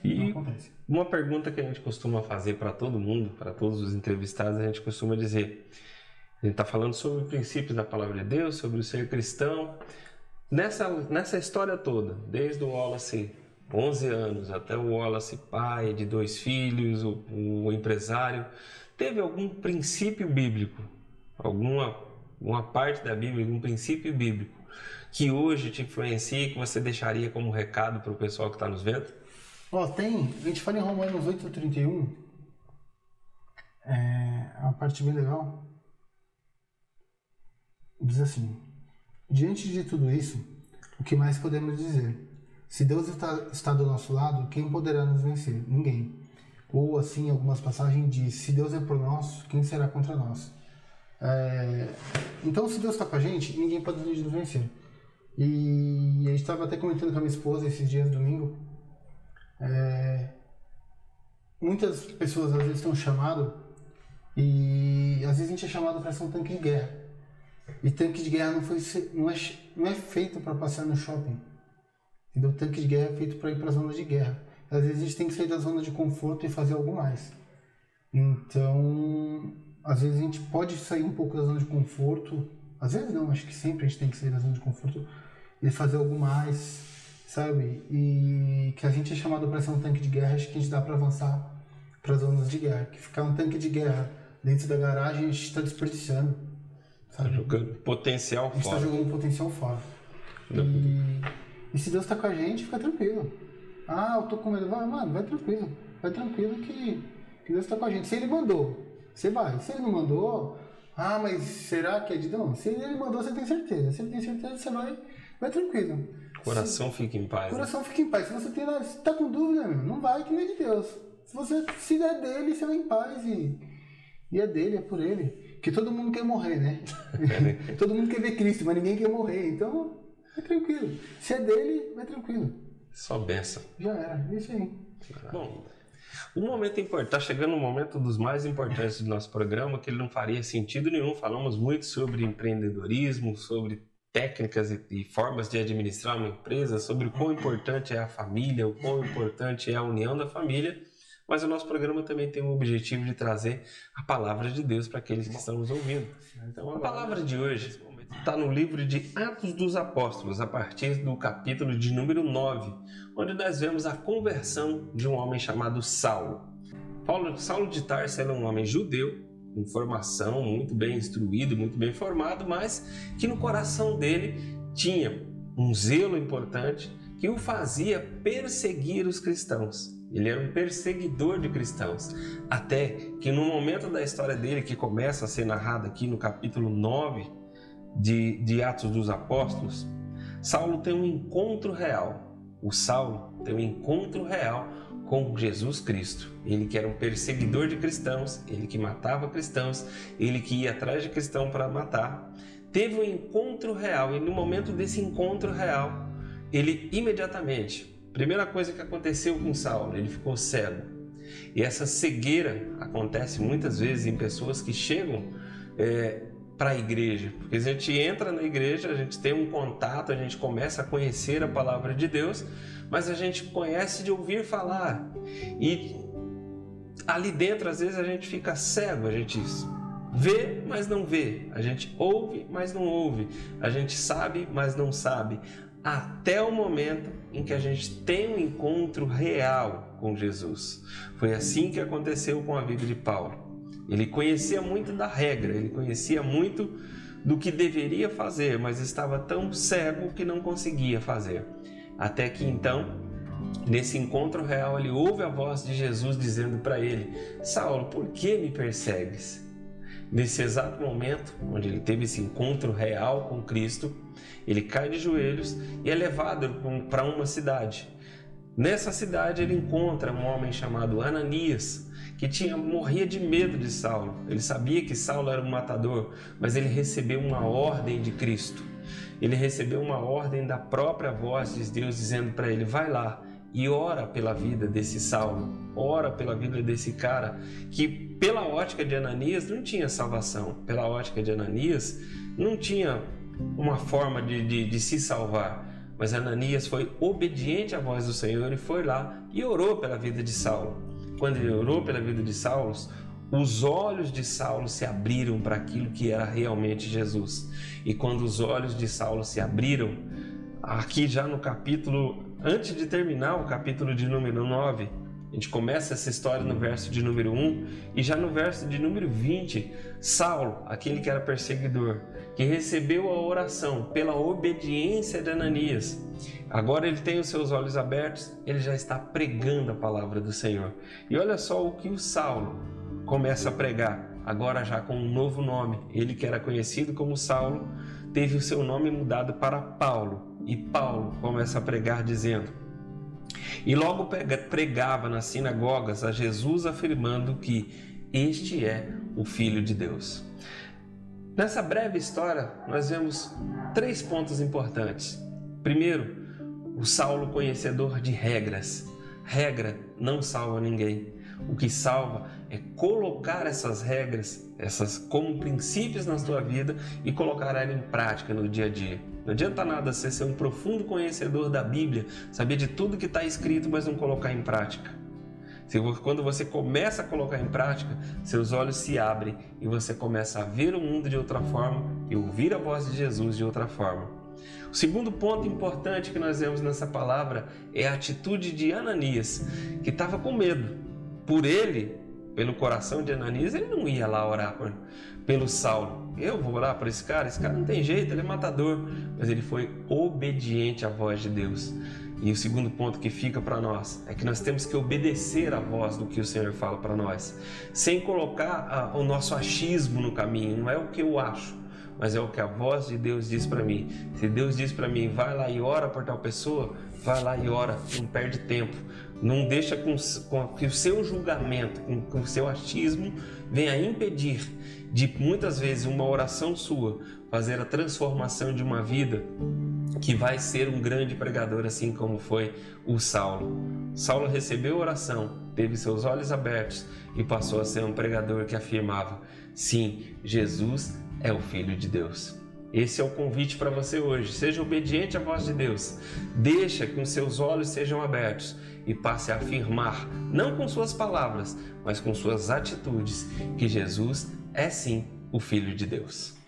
não
E
acontece.
uma pergunta que a gente costuma fazer para todo mundo, para todos os entrevistados, a gente costuma dizer: a gente está falando sobre princípios da palavra de Deus, sobre o ser cristão. Nessa, nessa história toda, desde o Wallace 11 anos até o Wallace pai de dois filhos, o, o empresário, teve algum princípio bíblico, alguma uma parte da Bíblia, algum princípio bíblico que hoje te influencia e que você deixaria como recado para o pessoal que está nos vendo?
Ó, tem, a gente fala em Romanos 8,31, é uma parte bem legal. Diz assim: Diante de tudo isso, o que mais podemos dizer? Se Deus está, está do nosso lado, quem poderá nos vencer? Ninguém. Ou assim, algumas passagens diz: Se Deus é por nós, quem será contra nós? É, então, se Deus está com a gente, ninguém pode nos vencer. E a gente estava até comentando com a minha esposa esses dias, domingo, é, muitas pessoas às vezes estão chamado e às vezes a gente é chamado para ser um tanque de guerra. E tanque de guerra não, foi, não, é, não é feito para passear no shopping. Entendeu? Tanque de guerra é feito para ir para zonas de guerra. às vezes a gente tem que sair da zona de conforto e fazer algo mais. Então, às vezes a gente pode sair um pouco da zona de conforto, às vezes não, acho que sempre a gente tem que sair da zona de conforto e fazer algo mais, sabe? E que a gente é chamado para ser um tanque de guerra, acho que a gente dá para avançar para zonas de guerra. Que ficar um tanque de guerra dentro da garagem a gente está desperdiçando.
Sabe? Tá jogando potencial
fora. A gente está jogando potencial fora. E, e, se Deus está com a gente, fica tranquilo. Ah, eu tô com medo. Vai, mano, vai tranquilo. Vai tranquilo que, que Deus está com a gente. Se Ele mandou, você vai. Se Ele não mandou, ah, mas será que é de Deus? Se Ele mandou, você tem certeza. Se Ele tem certeza, você vai, vai tranquilo.
Coração
se,
fica em paz.
Né? Coração né? fica em paz. Se você tem, se tá com dúvida, meu, não vai que não é de Deus. Se você se der dele, você vai em paz e, e é dele, é por ele. Que todo mundo quer morrer, né? todo mundo quer ver Cristo, mas ninguém quer morrer. Então, é tranquilo. Se é dele, vai tranquilo.
Só benção.
Já era, é isso aí.
Bom, um momento importante, está chegando um momento dos mais importantes do nosso programa, que ele não faria sentido nenhum. Falamos muito sobre empreendedorismo, sobre técnicas e, e, formas de administrar uma empresa, sobre o quão importante é a família, o quão importante é a união da família. Mas o nosso programa também tem o objetivo de trazer a palavra de Deus para aqueles que estão nos ouvindo. Então, a palavra de hoje está no livro de Atos dos Apóstolos, a partir do capítulo de número 9, onde nós vemos a conversão de um homem chamado Saulo. Paulo, Saulo de Tarso era um homem judeu, com formação, muito bem instruído, muito bem formado, mas que no coração dele tinha um zelo importante que o fazia perseguir os cristãos. Ele era um perseguidor de cristãos. Até que no momento da história dele, que começa a ser narrada aqui no capítulo 9 de, de Atos dos Apóstolos, Saulo tem um encontro real. O Saulo tem um encontro real com Jesus Cristo. Ele que era um perseguidor de cristãos, ele que matava cristãos, ele que ia atrás de cristão para matar, teve um encontro real e no momento desse encontro real, ele imediatamente Primeira coisa que aconteceu com Saulo, ele ficou cego. E essa cegueira acontece muitas vezes em pessoas que chegam é, para a igreja, porque a gente entra na igreja, a gente tem um contato, a gente começa a conhecer a palavra de Deus, mas a gente conhece de ouvir falar. E ali dentro às vezes a gente fica cego, a gente vê, mas não vê, a gente ouve, mas não ouve, a gente sabe, mas não sabe, até o momento em que a gente tem um encontro real com Jesus. Foi assim que aconteceu com a vida de Paulo. Ele conhecia muito da regra, ele conhecia muito do que deveria fazer, mas estava tão cego que não conseguia fazer. Até que então, nesse encontro real, ele ouve a voz de Jesus dizendo para ele: Saulo, por que me persegues? Nesse exato momento, onde ele teve esse encontro real com Cristo, ele cai de joelhos e é levado para uma cidade. Nessa cidade ele encontra um homem chamado Ananias, que tinha morria de medo de Saulo. Ele sabia que Saulo era um matador, mas ele recebeu uma ordem de Cristo. Ele recebeu uma ordem da própria voz de Deus dizendo para ele: "Vai lá e ora pela vida desse Saulo, ora pela vida desse cara que pela ótica de Ananias não tinha salvação, pela ótica de Ananias não tinha uma forma de, de, de se salvar. Mas Ananias foi obediente à voz do Senhor e foi lá e orou pela vida de Saulo. Quando ele orou pela vida de Saulo, os olhos de Saulo se abriram para aquilo que era realmente Jesus. E quando os olhos de Saulo se abriram, aqui já no capítulo, antes de terminar o capítulo de número 9, a gente começa essa história no verso de número 1 e já no verso de número 20, Saulo, aquele que era perseguidor, que recebeu a oração pela obediência de Ananias, agora ele tem os seus olhos abertos, ele já está pregando a palavra do Senhor. E olha só o que o Saulo começa a pregar, agora já com um novo nome. Ele que era conhecido como Saulo, teve o seu nome mudado para Paulo. E Paulo começa a pregar dizendo: e logo pregava nas sinagogas a Jesus afirmando que este é o Filho de Deus. Nessa breve história, nós vemos três pontos importantes. Primeiro, o Saulo conhecedor de regras. Regra não salva ninguém. O que salva é colocar essas regras, essas como princípios na sua vida e colocar ela em prática no dia a dia. Não adianta nada você ser um profundo conhecedor da Bíblia, saber de tudo que está escrito, mas não colocar em prática. Quando você começa a colocar em prática, seus olhos se abrem e você começa a ver o mundo de outra forma e ouvir a voz de Jesus de outra forma. O segundo ponto importante que nós vemos nessa palavra é a atitude de Ananias, que estava com medo. Por ele, pelo coração de Ananias, ele não ia lá orar por, pelo Saulo. Eu vou orar por esse cara? Esse cara não tem jeito, ele é matador. Mas ele foi obediente à voz de Deus. E o segundo ponto que fica para nós é que nós temos que obedecer à voz do que o Senhor fala para nós, sem colocar a, o nosso achismo no caminho, não é o que eu acho, mas é o que a voz de Deus diz para mim. Se Deus diz para mim, vai lá e ora por tal pessoa, vai lá e ora, não perde tempo. Não deixa com, com que o seu julgamento, com, com o seu achismo venha impedir de muitas vezes uma oração sua fazer a transformação de uma vida que vai ser um grande pregador, assim como foi o Saulo. Saulo recebeu oração, teve seus olhos abertos e passou a ser um pregador que afirmava: sim, Jesus é o Filho de Deus. Esse é o convite para você hoje. Seja obediente à voz de Deus. Deixa que os seus olhos sejam abertos e passe a afirmar, não com suas palavras, mas com suas atitudes, que Jesus é sim o Filho de Deus.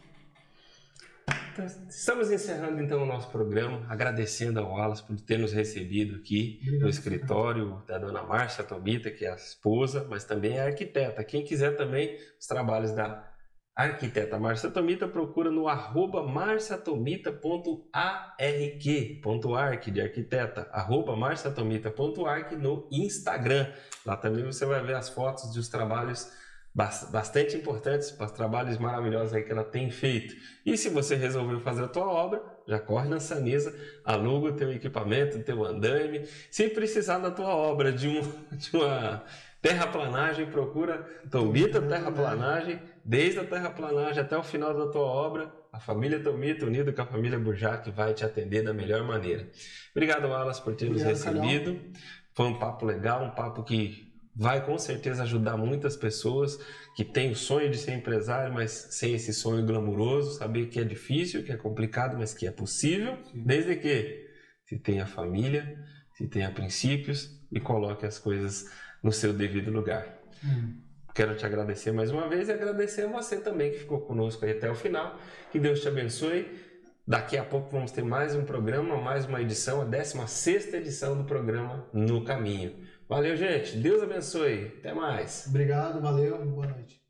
Estamos encerrando então o nosso programa, agradecendo ao Wallace por ter nos recebido aqui Obrigado. no escritório da dona Márcia Tomita, que é a esposa, mas também é a arquiteta. Quem quiser também os trabalhos da arquiteta Márcia Tomita, procura no arroba marciatomita.arq.arq de arquiteta, arroba marciatomita.arq no Instagram. Lá também você vai ver as fotos dos trabalhos bastante importantes, para os trabalhos maravilhosos aí que ela tem feito. E se você resolveu fazer a tua obra, já corre na Sanisa, aluga o teu equipamento, o teu andaime. Se precisar da tua obra de, um, de uma terraplanagem, procura Tomita Terraplanagem, desde a terraplanagem até o final da tua obra, a família Tomita, unida com a família Burjac, vai te atender da melhor maneira. Obrigado, Wallace, por ter Obrigado, nos recebido. Canal. Foi um papo legal, um papo que vai com certeza ajudar muitas pessoas que têm o sonho de ser empresário, mas sem esse sonho glamuroso, saber que é difícil, que é complicado, mas que é possível, Sim. desde que se tenha família, se tenha princípios e coloque as coisas no seu devido lugar. Hum. Quero te agradecer mais uma vez e agradecer a você também que ficou conosco aí até o final. Que Deus te abençoe. Daqui a pouco vamos ter mais um programa, mais uma edição, a 16 edição do programa No Caminho. Valeu, gente. Deus abençoe. Até mais.
Obrigado, valeu. Boa noite.